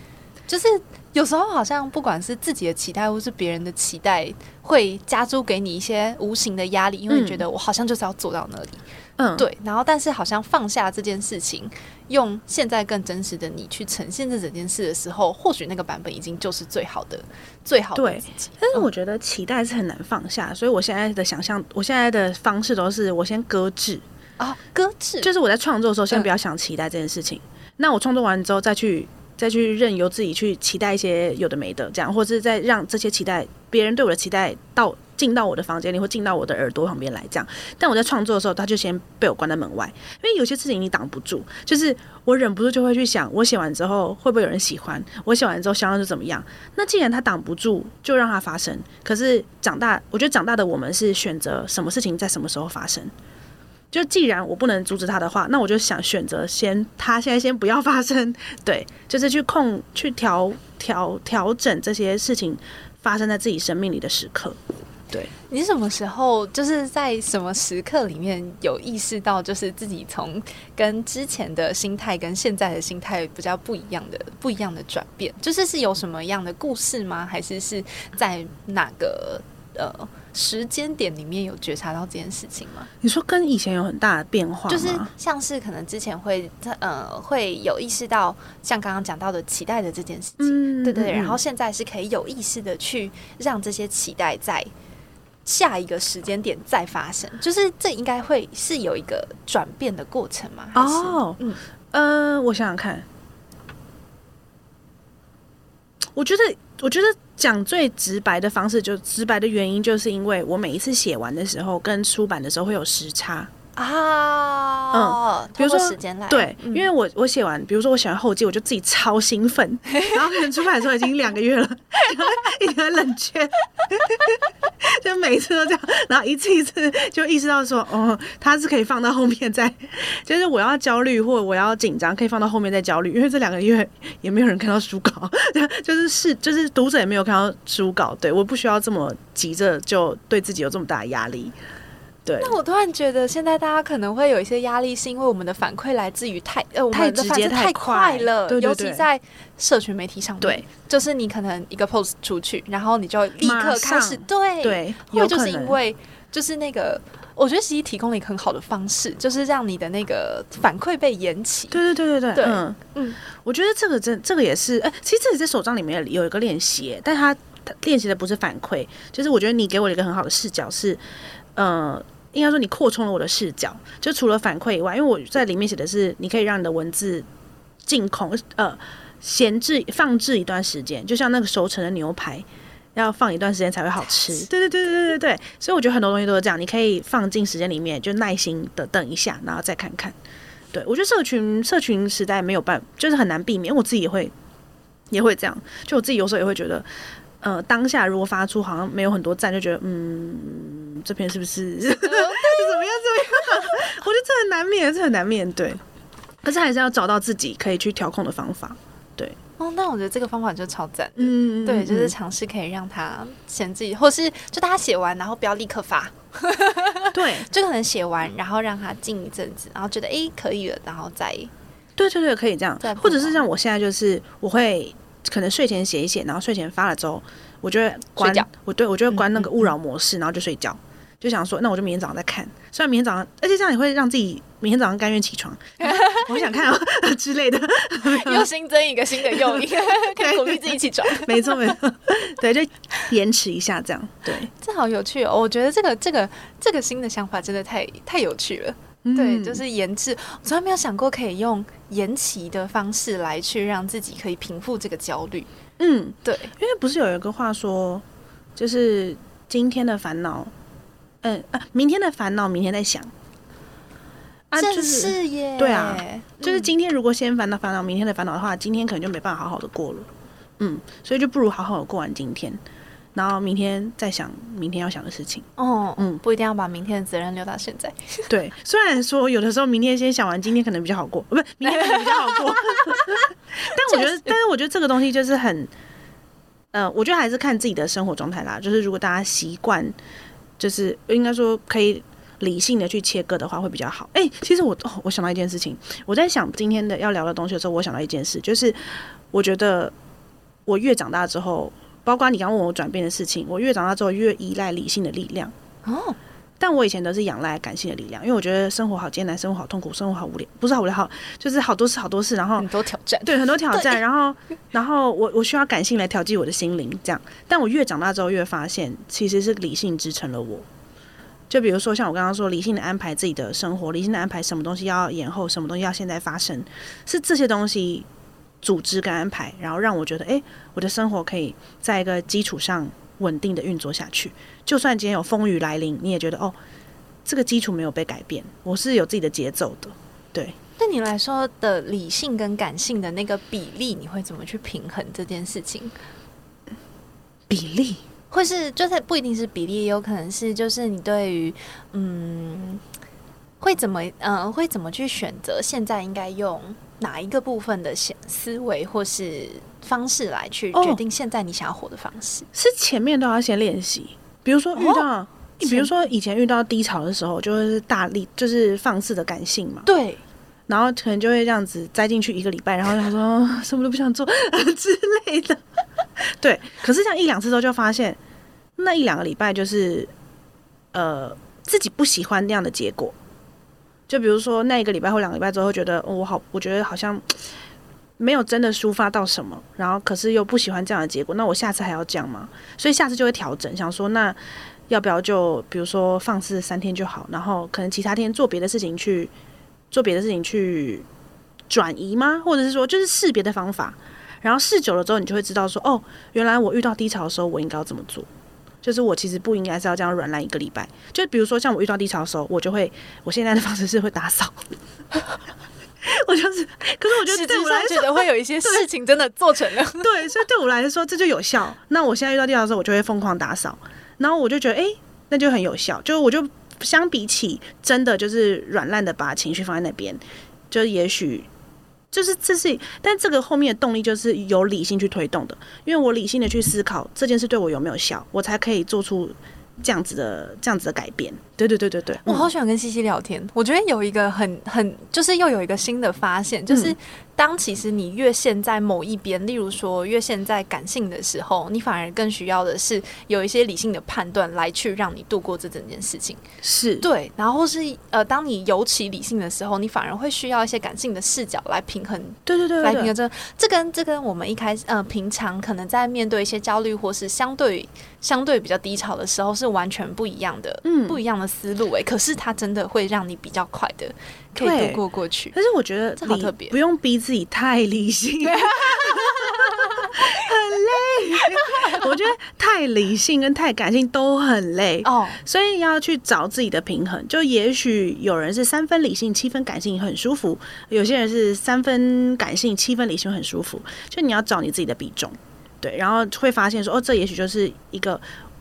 就是。有时候好像不管是自己的期待或是别人的期待，会加诸给你一些无形的压力，因为你觉得我好像就是要做到那里，嗯，对。然后，但是好像放下这件事情，用现在更真实的你去呈现这整件事的时候，或许那个版本已经就是最好的、最好的。对。但是我觉得期待是很难放下，所以我现在的想象，我现在的方式都是我先搁置啊，搁置，就是我在创作的时候先不要想期待这件事情，那我创作完之后再去。再去任由自己去期待一些有的没的，这样，或者是在让这些期待别人对我的期待到进到我的房间里，或进到我的耳朵旁边来，这样。但我在创作的时候，他就先被我关在门外，因为有些事情你挡不住，就是我忍不住就会去想，我写完之后会不会有人喜欢？我写完之后销量是怎么样？那既然他挡不住，就让它发生。可是长大，我觉得长大的我们是选择什么事情在什么时候发生。就既然我不能阻止他的话，那我就想选择先他现在先不要发生，对，就是去控去调调调整这些事情发生在自己生命里的时刻。对你什么时候就是在什么时刻里面有意识到，就是自己从跟之前的心态跟现在的心态比较不一样的不一样的转变，就是是有什么样的故事吗？还是是在哪个呃？时间点里面有觉察到这件事情吗？你说跟以前有很大的变化就是像是可能之前会呃会有意识到像刚刚讲到的期待的这件事情，对对，然后现在是可以有意识的去让这些期待在下一个时间点再发生，就是这应该会是有一个转变的过程吗？哦，嗯呃，我想想看，我觉得。我觉得讲最直白的方式，就直白的原因，就是因为我每一次写完的时候，跟出版的时候会有时差。啊，嗯，比如说时间来，对，因为我我写完，比如说我写完后记，我就自己超兴奋，然后可能出版的时候已经两个月了，一直冷却，就每次都这样，然后一次一次就意识到说，哦，它是可以放到后面再，就是我要焦虑或我要紧张，可以放到后面再焦虑，因为这两个月也没有人看到书稿，就是是就是读者也没有看到书稿，对，我不需要这么急着就对自己有这么大的压力。那我突然觉得，现在大家可能会有一些压力，是因为我们的反馈来自于太呃，我们的反馈太快了，尤其在社群媒体上面。对，就是你可能一个 post 出去，然后你就立刻开始对对，或就是因为就是那个。我觉得其实提供了一个很好的方式，就是让你的那个反馈被延期。对对对对对，嗯嗯，我觉得这个真这个也是，哎，其实这里在手账里面有一个练习，但他练习的不是反馈，就是我觉得你给我一个很好的视角是，呃，应该说你扩充了我的视角，就除了反馈以外，因为我在里面写的是你可以让你的文字净空，呃，闲置放置一段时间，就像那个熟成的牛排。要放一段时间才会好吃，对对对对对对对，所以我觉得很多东西都是这样，你可以放进时间里面，就耐心的等一下，然后再看看。对我觉得社群社群时代没有办，就是很难避免，我自己也会也会这样，就我自己有时候也会觉得，呃，当下如果发出好像没有很多赞，就觉得嗯，这篇是不是？怎么样怎么样？我觉得这很难免，这很难面对，可是还是要找到自己可以去调控的方法，对。哦，那我觉得这个方法就超赞，嗯，对，就是尝试可以让他先自己，或是就大家写完，然后不要立刻发，对，就可能写完，然后让他静一阵子，然后觉得哎可以了，然后再，对对对，可以这样，或者是像我现在就是我会可能睡前写一写，然后睡前发了之后，我就会关，我对我就会关那个勿扰模式，然后就睡觉。就想说，那我就明天早上再看。虽然明天早上，而且这样也会让自己明天早上甘愿起床。我想看啊 之类的，又新增一个新的诱因，可以鼓励自己起床。没错没错，对，就延迟一下这样。对，这好有趣哦！我觉得这个这个这个新的想法真的太太有趣了。对，就是延迟，我从来没有想过可以用延期的方式来去让自己可以平复这个焦虑。嗯，对，因为不是有一个话说，就是今天的烦恼。嗯啊，明天的烦恼明天再想，啊，就是耶，对啊，就是今天如果先烦恼烦恼明天的烦恼的话，今天可能就没办法好好的过了，嗯，所以就不如好好的过完今天，然后明天再想明天要想的事情。哦，嗯，不一定要把明天的责任留到现在。对，虽然说有的时候明天先想完今天可能比较好过，不是明天可能比较好过，但我觉得，但是我觉得这个东西就是很，呃，我觉得还是看自己的生活状态啦，就是如果大家习惯。就是应该说可以理性的去切割的话会比较好。哎，其实我我想到一件事情，我在想今天的要聊的东西的时候，我想到一件事，就是我觉得我越长大之后，包括你刚问我转变的事情，我越长大之后越依赖理性的力量。哦。但我以前都是仰赖感性的力量，因为我觉得生活好艰难，生活好痛苦，生活好无聊，不是好无聊，好就是好多事，好多事，然后很多挑战，对，很多挑战，然后，然后我我需要感性来调剂我的心灵，这样。但我越长大之后，越发现其实是理性支撑了我。就比如说像我刚刚说，理性的安排自己的生活，理性的安排什么东西要延后，什么东西要现在发生，是这些东西组织跟安排，然后让我觉得，哎，我的生活可以在一个基础上。稳定的运作下去，就算今天有风雨来临，你也觉得哦，这个基础没有被改变，我是有自己的节奏的。对，对你来说的理性跟感性的那个比例，你会怎么去平衡这件事情？比例会是，就是不一定是比例，也有可能是，就是你对于嗯，会怎么嗯，会怎么去选择？现在应该用哪一个部分的思思维，或是？方式来去决定现在你想要活的方式，是前面都要先练习。比如说遇到，比如说以前遇到低潮的时候，就会是大力就是放肆的感性嘛。对，然后可能就会这样子栽进去一个礼拜，然后他说 什么都不想做 之类的。对，可是这样一两次之后就发现，那一两个礼拜就是呃自己不喜欢那样的结果。就比如说那一个礼拜或两个礼拜之后，觉得我好，我觉得好像。没有真的抒发到什么，然后可是又不喜欢这样的结果，那我下次还要这样吗？所以下次就会调整，想说那要不要就比如说放肆三天就好，然后可能其他天做别的事情去做别的事情去转移吗？或者是说就是试别的方法，然后试久了之后，你就会知道说哦，原来我遇到低潮的时候，我应该要怎么做？就是我其实不应该是要这样软烂一个礼拜。就比如说像我遇到低潮的时候，我就会我现在的方式是会打扫。我就是，可是我觉得对我来说，觉得会有一些事情真的做成了。对，所以对我来说这就有效。那我现在遇到低潮的时候，我就会疯狂打扫，然后我就觉得，哎，那就很有效。就我就相比起真的就是软烂的把情绪放在那边，就也许就是这是，但这个后面的动力就是由理性去推动的，因为我理性的去思考这件事对我有没有效，我才可以做出。这样子的这样子的改变，对对对对对，我好喜欢跟西西聊天。我觉得有一个很很，就是又有一个新的发现，就是。当其实你越陷在某一边，例如说越陷在感性的时候，你反而更需要的是有一些理性的判断来去让你度过这整件事情。是对，然后是呃，当你尤其理性的时候，你反而会需要一些感性的视角来平衡。对对对，来平衡这这跟这跟我们一开始呃平常可能在面对一些焦虑或是相对相对比较低潮的时候是完全不一样的，嗯，不一样的思路哎。可是它真的会让你比比较快的可以度过过去，但是我觉得好特别，不用逼自己太理性，很累。我觉得太理性跟太感性都很累哦，所以要去找自己的平衡。就也许有人是三分理性七分感性很舒服，有些人是三分感性七分理性很舒服。就你要找你自己的比重，对，然后会发现说哦，这也许就是一个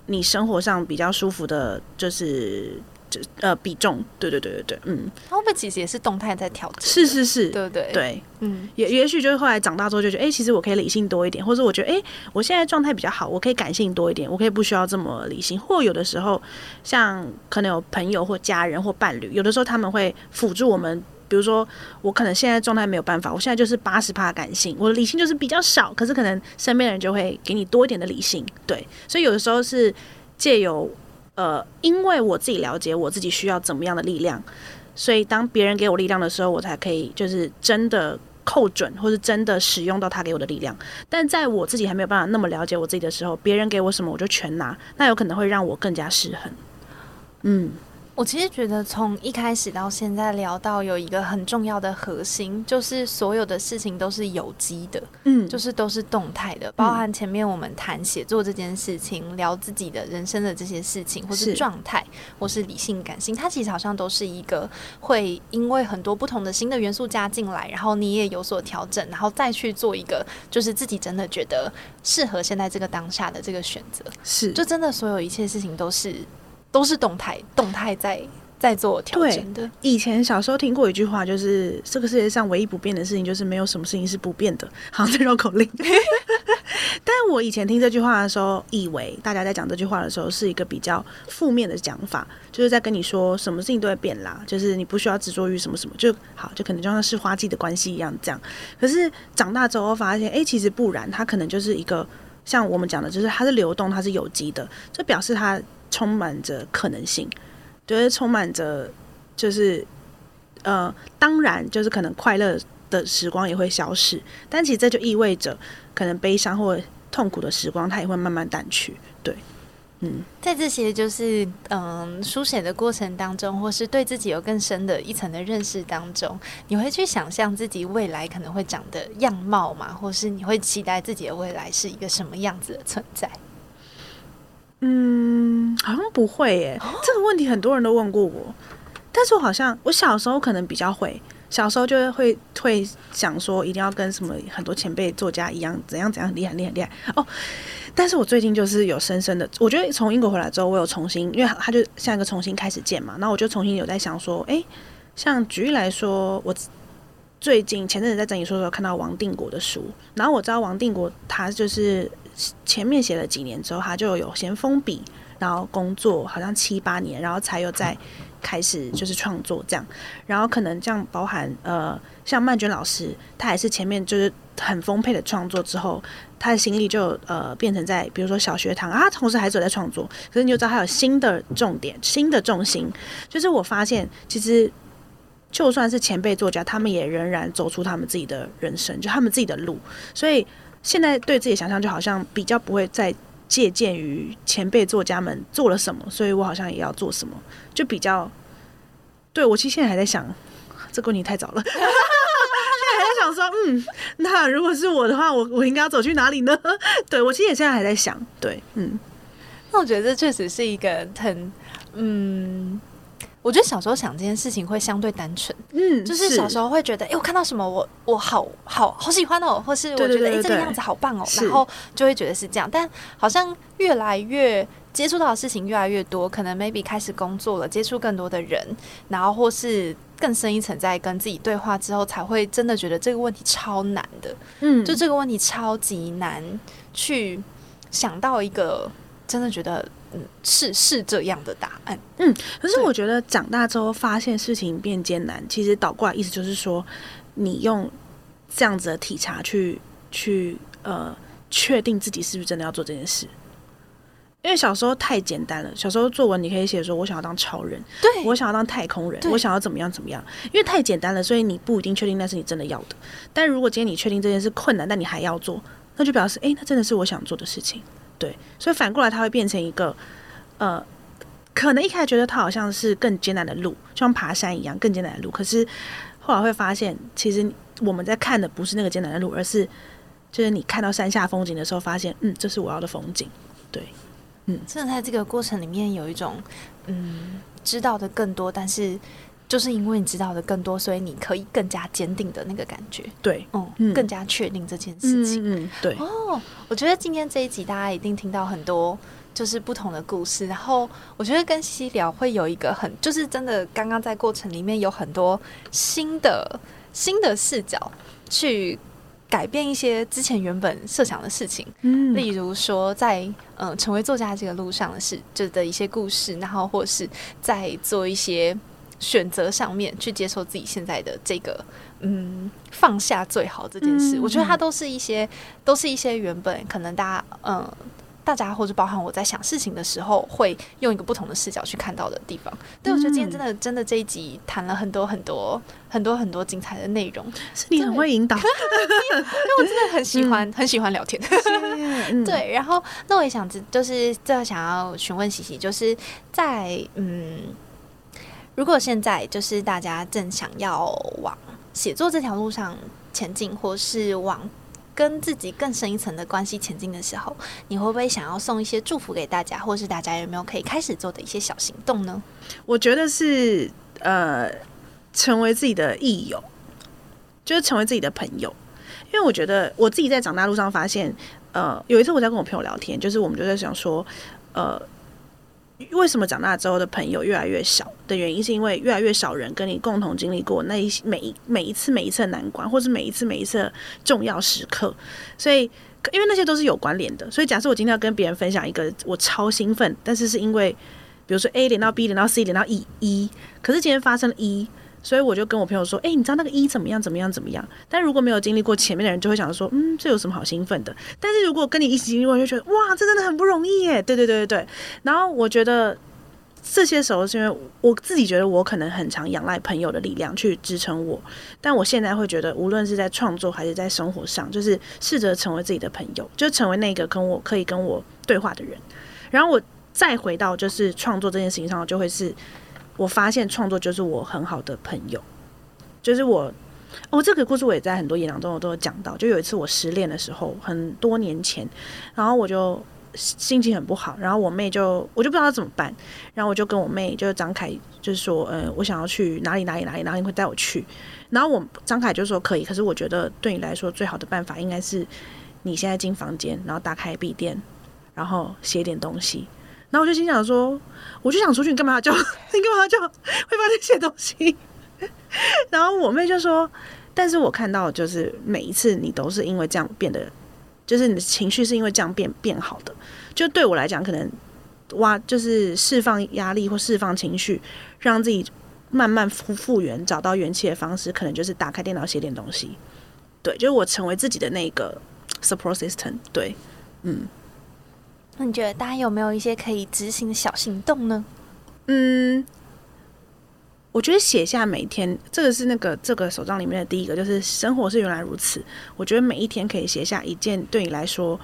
你生活上比较舒服的，就是。就呃比重，对对对对对，嗯，会不会其实也是动态在调整？是是是，对对对，嗯，也也许就是后来长大之后就觉得，哎，其实我可以理性多一点，或者我觉得，哎，我现在状态比较好，我可以感性多一点，我可以不需要这么理性。或有的时候，像可能有朋友或家人或伴侣，有的时候他们会辅助我们，比如说我可能现在状态没有办法，我现在就是八十趴感性，我的理性就是比较少，可是可能身边的人就会给你多一点的理性，对，所以有的时候是借由。呃，因为我自己了解我自己需要怎么样的力量，所以当别人给我力量的时候，我才可以就是真的扣准，或是真的使用到他给我的力量。但在我自己还没有办法那么了解我自己的时候，别人给我什么我就全拿，那有可能会让我更加失衡。嗯。我其实觉得，从一开始到现在聊到有一个很重要的核心，就是所有的事情都是有机的，嗯，就是都是动态的，包含前面我们谈写作这件事情，聊自己的人生的这些事情，或是。状态，或是理性感性，它其实好像都是一个会因为很多不同的新的元素加进来，然后你也有所调整，然后再去做一个就是自己真的觉得适合现在这个当下的这个选择，是，就真的所有一切事情都是。都是动态，动态在在做调整的。以前小时候听过一句话，就是这个世界上唯一不变的事情，就是没有什么事情是不变的，好像这绕口令。但我以前听这句话的时候，以为大家在讲这句话的时候是一个比较负面的讲法，就是在跟你说什么事情都会变啦，就是你不需要执着于什么什么就好，就可能就像是花季的关系一样这样。可是长大之后发现，哎，其实不然，它可能就是一个像我们讲的，就是它是流动，它是有机的，这表示它。充满着可能性，觉得充满着就是呃，当然就是可能快乐的时光也会消失，但其实这就意味着可能悲伤或痛苦的时光它也会慢慢淡去。对，嗯，在这些就是嗯书写的过程当中，或是对自己有更深的一层的认识当中，你会去想象自己未来可能会长的样貌吗？或是你会期待自己的未来是一个什么样子的存在？嗯，好像不会耶。这个问题很多人都问过我，但是我好像我小时候可能比较会，小时候就会会会想说一定要跟什么很多前辈作家一样，怎样怎样厉害厉害厉害哦。但是我最近就是有深深的，我觉得从英国回来之后，我有重新，因为他就像一个重新开始见嘛，那我就重新有在想说，哎，像举例来说，我最近前阵子在整理书的时候看到王定国的书，然后我知道王定国他就是。前面写了几年之后，他就有先封笔，然后工作好像七八年，然后才有再开始就是创作这样。然后可能这样包含呃，像曼娟老师，他也是前面就是很丰沛的创作之后，他的心力就呃变成在比如说小学堂啊，同时还是在创作。可是你就知道他有新的重点、新的重心。就是我发现，其实就算是前辈作家，他们也仍然走出他们自己的人生，就他们自己的路。所以。现在对自己想象就好像比较不会再借鉴于前辈作家们做了什么，所以我好像也要做什么，就比较对我其实现在还在想，这个问题太早了，现在还在想说，嗯，那如果是我的话，我我应该要走去哪里呢？对我其实也现在还在想，对，嗯，那我觉得这确实是一个很，嗯。我觉得小时候想这件事情会相对单纯，嗯，就是小时候会觉得，哎，我看到什么，我我好好好喜欢哦，或是我觉得，哎，这个样子好棒哦，然后就会觉得是这样。但好像越来越接触到的事情越来越多，可能 maybe 开始工作了，接触更多的人，然后或是更深一层，在跟自己对话之后，才会真的觉得这个问题超难的，嗯，就这个问题超级难去想到一个真的觉得。嗯，是是这样的答案。嗯，可是我觉得长大之后发现事情变艰难，其实倒过来意思就是说，你用这样子的体察去去呃确定自己是不是真的要做这件事。因为小时候太简单了，小时候作文你可以写说，我想要当超人，对我想要当太空人，我想要怎么样怎么样。因为太简单了，所以你不一定确定那是你真的要的。但如果今天你确定这件事困难，但你还要做，那就表示，哎，那真的是我想做的事情。对，所以反过来，它会变成一个，呃，可能一开始觉得它好像是更艰难的路，就像爬山一样更艰难的路。可是后来会发现，其实我们在看的不是那个艰难的路，而是就是你看到山下风景的时候，发现，嗯，这是我要的风景。对。嗯，真的在这个过程里面有一种，嗯，知道的更多，但是就是因为你知道的更多，所以你可以更加坚定的那个感觉。对，嗯，更加确定这件事情。嗯，对。哦，我觉得今天这一集大家一定听到很多就是不同的故事，然后我觉得跟西西聊会有一个很，就是真的刚刚在过程里面有很多新的新的视角去。改变一些之前原本设想的事情，嗯，例如说在呃成为作家这个路上的事，就的一些故事，然后或是在做一些选择上面去接受自己现在的这个嗯放下最好这件事，我觉得它都是一些都是一些原本可能大家嗯。大家或者包含我在想事情的时候，会用一个不同的视角去看到的地方。对，我觉得今天真的真的这一集谈了很多很多很多很多精彩的内容。是你很会引导，因为我真的很 喜欢很喜欢聊天。对，然后那我也想知，就是最想要询问喜喜，就是在嗯，如果现在就是大家正想要往写作这条路上前进，或是往。跟自己更深一层的关系前进的时候，你会不会想要送一些祝福给大家，或是大家有没有可以开始做的一些小行动呢？我觉得是呃，成为自己的益友，就是成为自己的朋友。因为我觉得我自己在长大路上发现，呃，有一次我在跟我朋友聊天，就是我们就在想说，呃。为什么长大之后的朋友越来越少的原因，是因为越来越少人跟你共同经历过那一每一每一次每一次难关，或是每一次每一次重要时刻。所以，因为那些都是有关联的。所以，假设我今天要跟别人分享一个我超兴奋，但是是因为比如说 A 连到 B 连到 C 连到 E 一，可是今天发生了 E。所以我就跟我朋友说：“哎，你知道那个一怎么样？怎么样？怎么样？”但如果没有经历过前面的人，就会想说：“嗯，这有什么好兴奋的？”但是如果跟你一起经历过，就觉得哇，这真的很不容易耶！对对对对对。然后我觉得这些时候是因为我自己觉得我可能很常仰赖朋友的力量去支撑我，但我现在会觉得，无论是在创作还是在生活上，就是试着成为自己的朋友，就成为那个跟我可以跟我对话的人。然后我再回到就是创作这件事情上，就会是。我发现创作就是我很好的朋友，就是我，哦，这个故事我也在很多演讲中我都有讲到。就有一次我失恋的时候，很多年前，然后我就心情很不好，然后我妹就我就不知道怎么办，然后我就跟我妹就是张凯就是说，呃，我想要去哪里哪里哪里，哪里会带我去。然后我张凯就说可以，可是我觉得对你来说最好的办法应该是你现在进房间，然后打开笔电，然后写点东西。然后我就心想说，我就想出去，你干嘛要叫？你干嘛要？会发那些东西？然后我妹就说，但是我看到就是每一次你都是因为这样变得，就是你的情绪是因为这样变变好的。就对我来讲，可能哇，就是释放压力或释放情绪，让自己慢慢复复原、找到元气的方式，可能就是打开电脑写点东西。对，就是我成为自己的那个 support system。对，嗯。那你觉得大家有没有一些可以执行的小行动呢？嗯，我觉得写下每天，这个是那个这个手账里面的第一个，就是生活是原来如此。我觉得每一天可以写下一件对你来说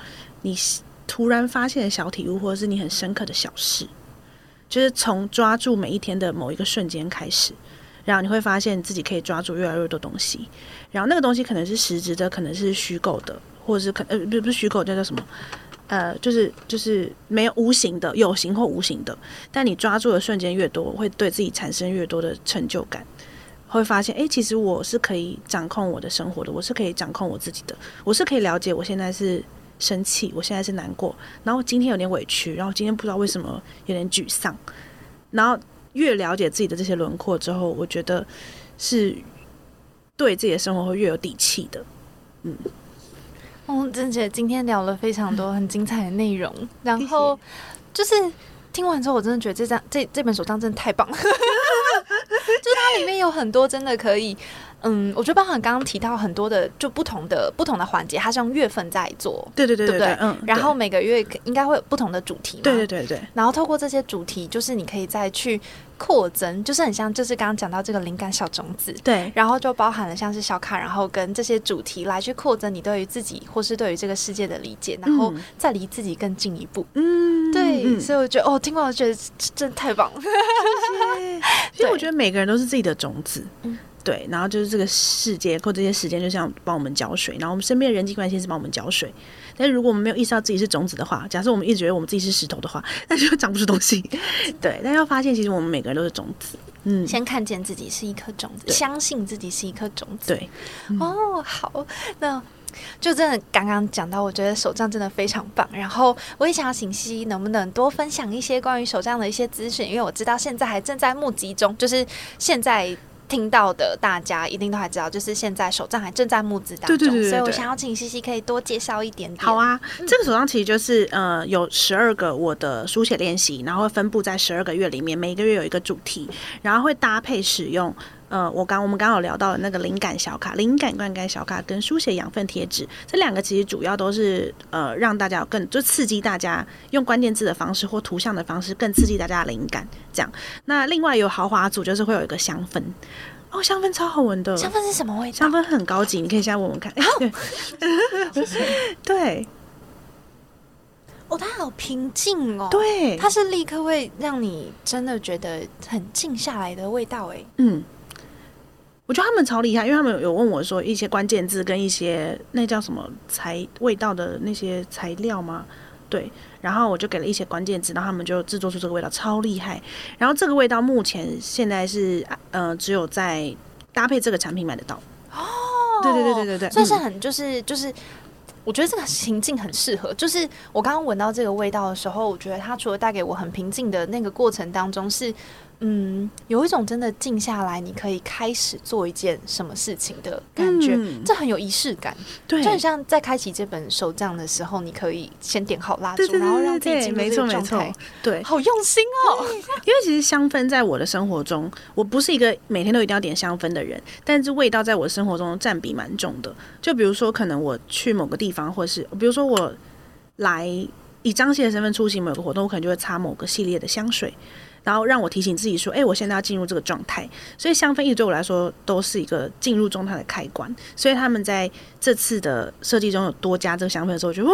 你突然发现的小体悟，或者是你很深刻的小事，就是从抓住每一天的某一个瞬间开始，然后你会发现自己可以抓住越来越多东西。然后那个东西可能是实质的，可能是虚构的，或者是可呃不不是虚构，叫叫什么？呃，就是就是没有无形的，有形或无形的，但你抓住的瞬间越多，会对自己产生越多的成就感，会发现，哎，其实我是可以掌控我的生活的，我是可以掌控我自己的，我是可以了解我现在是生气，我现在是难过，然后今天有点委屈，然后今天不知道为什么有点沮丧，然后越了解自己的这些轮廓之后，我觉得是对自己的生活会越有底气的，嗯。哦，真姐今天聊了非常多很精彩的内容，然后就是听完之后，我真的觉得这张这这本手账真的太棒了。就是它里面有很多真的可以。嗯，我觉得包含刚刚提到很多的就不同的不同的环节，它是用月份在做，对对对对对，嗯，然后每个月应该会有不同的主题，对对对对，然后透过这些主题，就是你可以再去扩增，就是很像就是刚刚讲到这个灵感小种子，对，然后就包含了像是小卡，然后跟这些主题来去扩增你对于自己或是对于这个世界的理解，然后再离自己更近一步，嗯，对，所以我觉得哦，听完我觉得真的太棒了，其实我觉得每个人都是自己的种子，嗯。对，然后就是这个世界或这些时间就像帮我们浇水，然后我们身边的人际关系是帮我们浇水。但是如果我们没有意识到自己是种子的话，假设我们一直觉得我们自己是石头的话，那就长不出东西。对，但要发现其实我们每个人都是种子。嗯，先看见自己是一颗种子，相信自己是一颗种子。对，哦，好，那就真的刚刚讲到，我觉得手账真的非常棒。然后我也想要请西西能不能多分享一些关于手账的一些资讯，因为我知道现在还正在募集中，就是现在。听到的大家一定都还知道，就是现在手账还正在募资当中，所以我想要请西西可以多介绍一点点。好啊，这个手账其实就是呃有十二个我的书写练习，然后会分布在十二个月里面，每个月有一个主题，然后会搭配使用呃我刚我们刚好聊到的那个灵感小卡、灵感灌溉小卡跟书写养分贴纸，这两个其实主要都是呃让大家有更就刺激大家用关键字的方式或图像的方式更刺激大家的灵感。这样，那另外有豪华组就是会有一个香氛。哦，香氛超好闻的。香氛是什么味道？香氛很高级，你可以现在闻闻看。对，哦，它好平静哦。对，它是立刻会让你真的觉得很静下来的味道。哎，嗯，我觉得他们超厉害，因为他们有问我说一些关键字跟一些那叫什么材味道的那些材料吗？对，然后我就给了一些关键字，然后他们就制作出这个味道，超厉害。然后这个味道目前现在是呃，只有在搭配这个产品买得到。哦，对对对对对对，所以是很就是就是，我觉得这个情境很适合。就是我刚刚闻到这个味道的时候，我觉得它除了带给我很平静的那个过程当中是。嗯，有一种真的静下来，你可以开始做一件什么事情的感觉，这很有仪式感。对，就很像在开启这本手账的时候，你可以先点好蜡烛，然后让自己进入这个状态。对，好用心哦。因为其实香氛在我的生活中，我不是一个每天都一定要点香氛的人，但是味道在我生活中占比蛮重的。就比如说，可能我去某个地方，或是比如说我来以张系的身份出席某个活动，我可能就会擦某个系列的香水。然后让我提醒自己说：“哎，我现在要进入这个状态。”所以香氛一直对我来说都是一个进入状态的开关。所以他们在这次的设计中有多加这个香氛的时候，我觉得哦，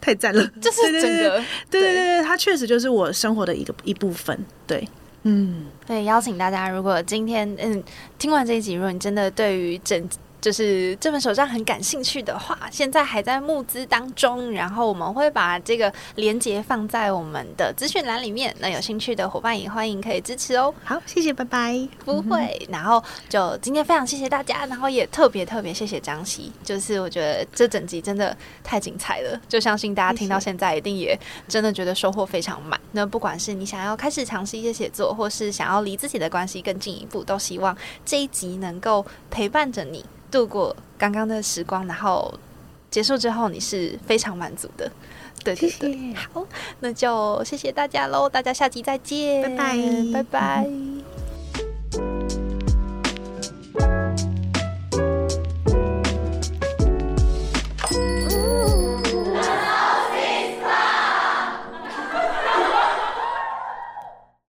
太赞了！就是整个，对对对，它确实就是我生活的一个一部分。对，嗯，对，邀请大家，如果今天嗯听完这一集，如果你真的对于整。就是这本手账很感兴趣的话，现在还在募资当中，然后我们会把这个链接放在我们的资讯栏里面。那有兴趣的伙伴也欢迎可以支持哦。好，谢谢，拜拜。不会，然后就今天非常谢谢大家，然后也特别特别谢谢张琪，就是我觉得这整集真的太精彩了，就相信大家听到现在一定也真的觉得收获非常满。那不管是你想要开始尝试一些写作，或是想要离自己的关系更进一步，都希望这一集能够陪伴着你。度过刚刚的时光然后结束之后你是非常满足的。对对对。好那就谢谢大家喽大家下期再见。拜拜。拜拜。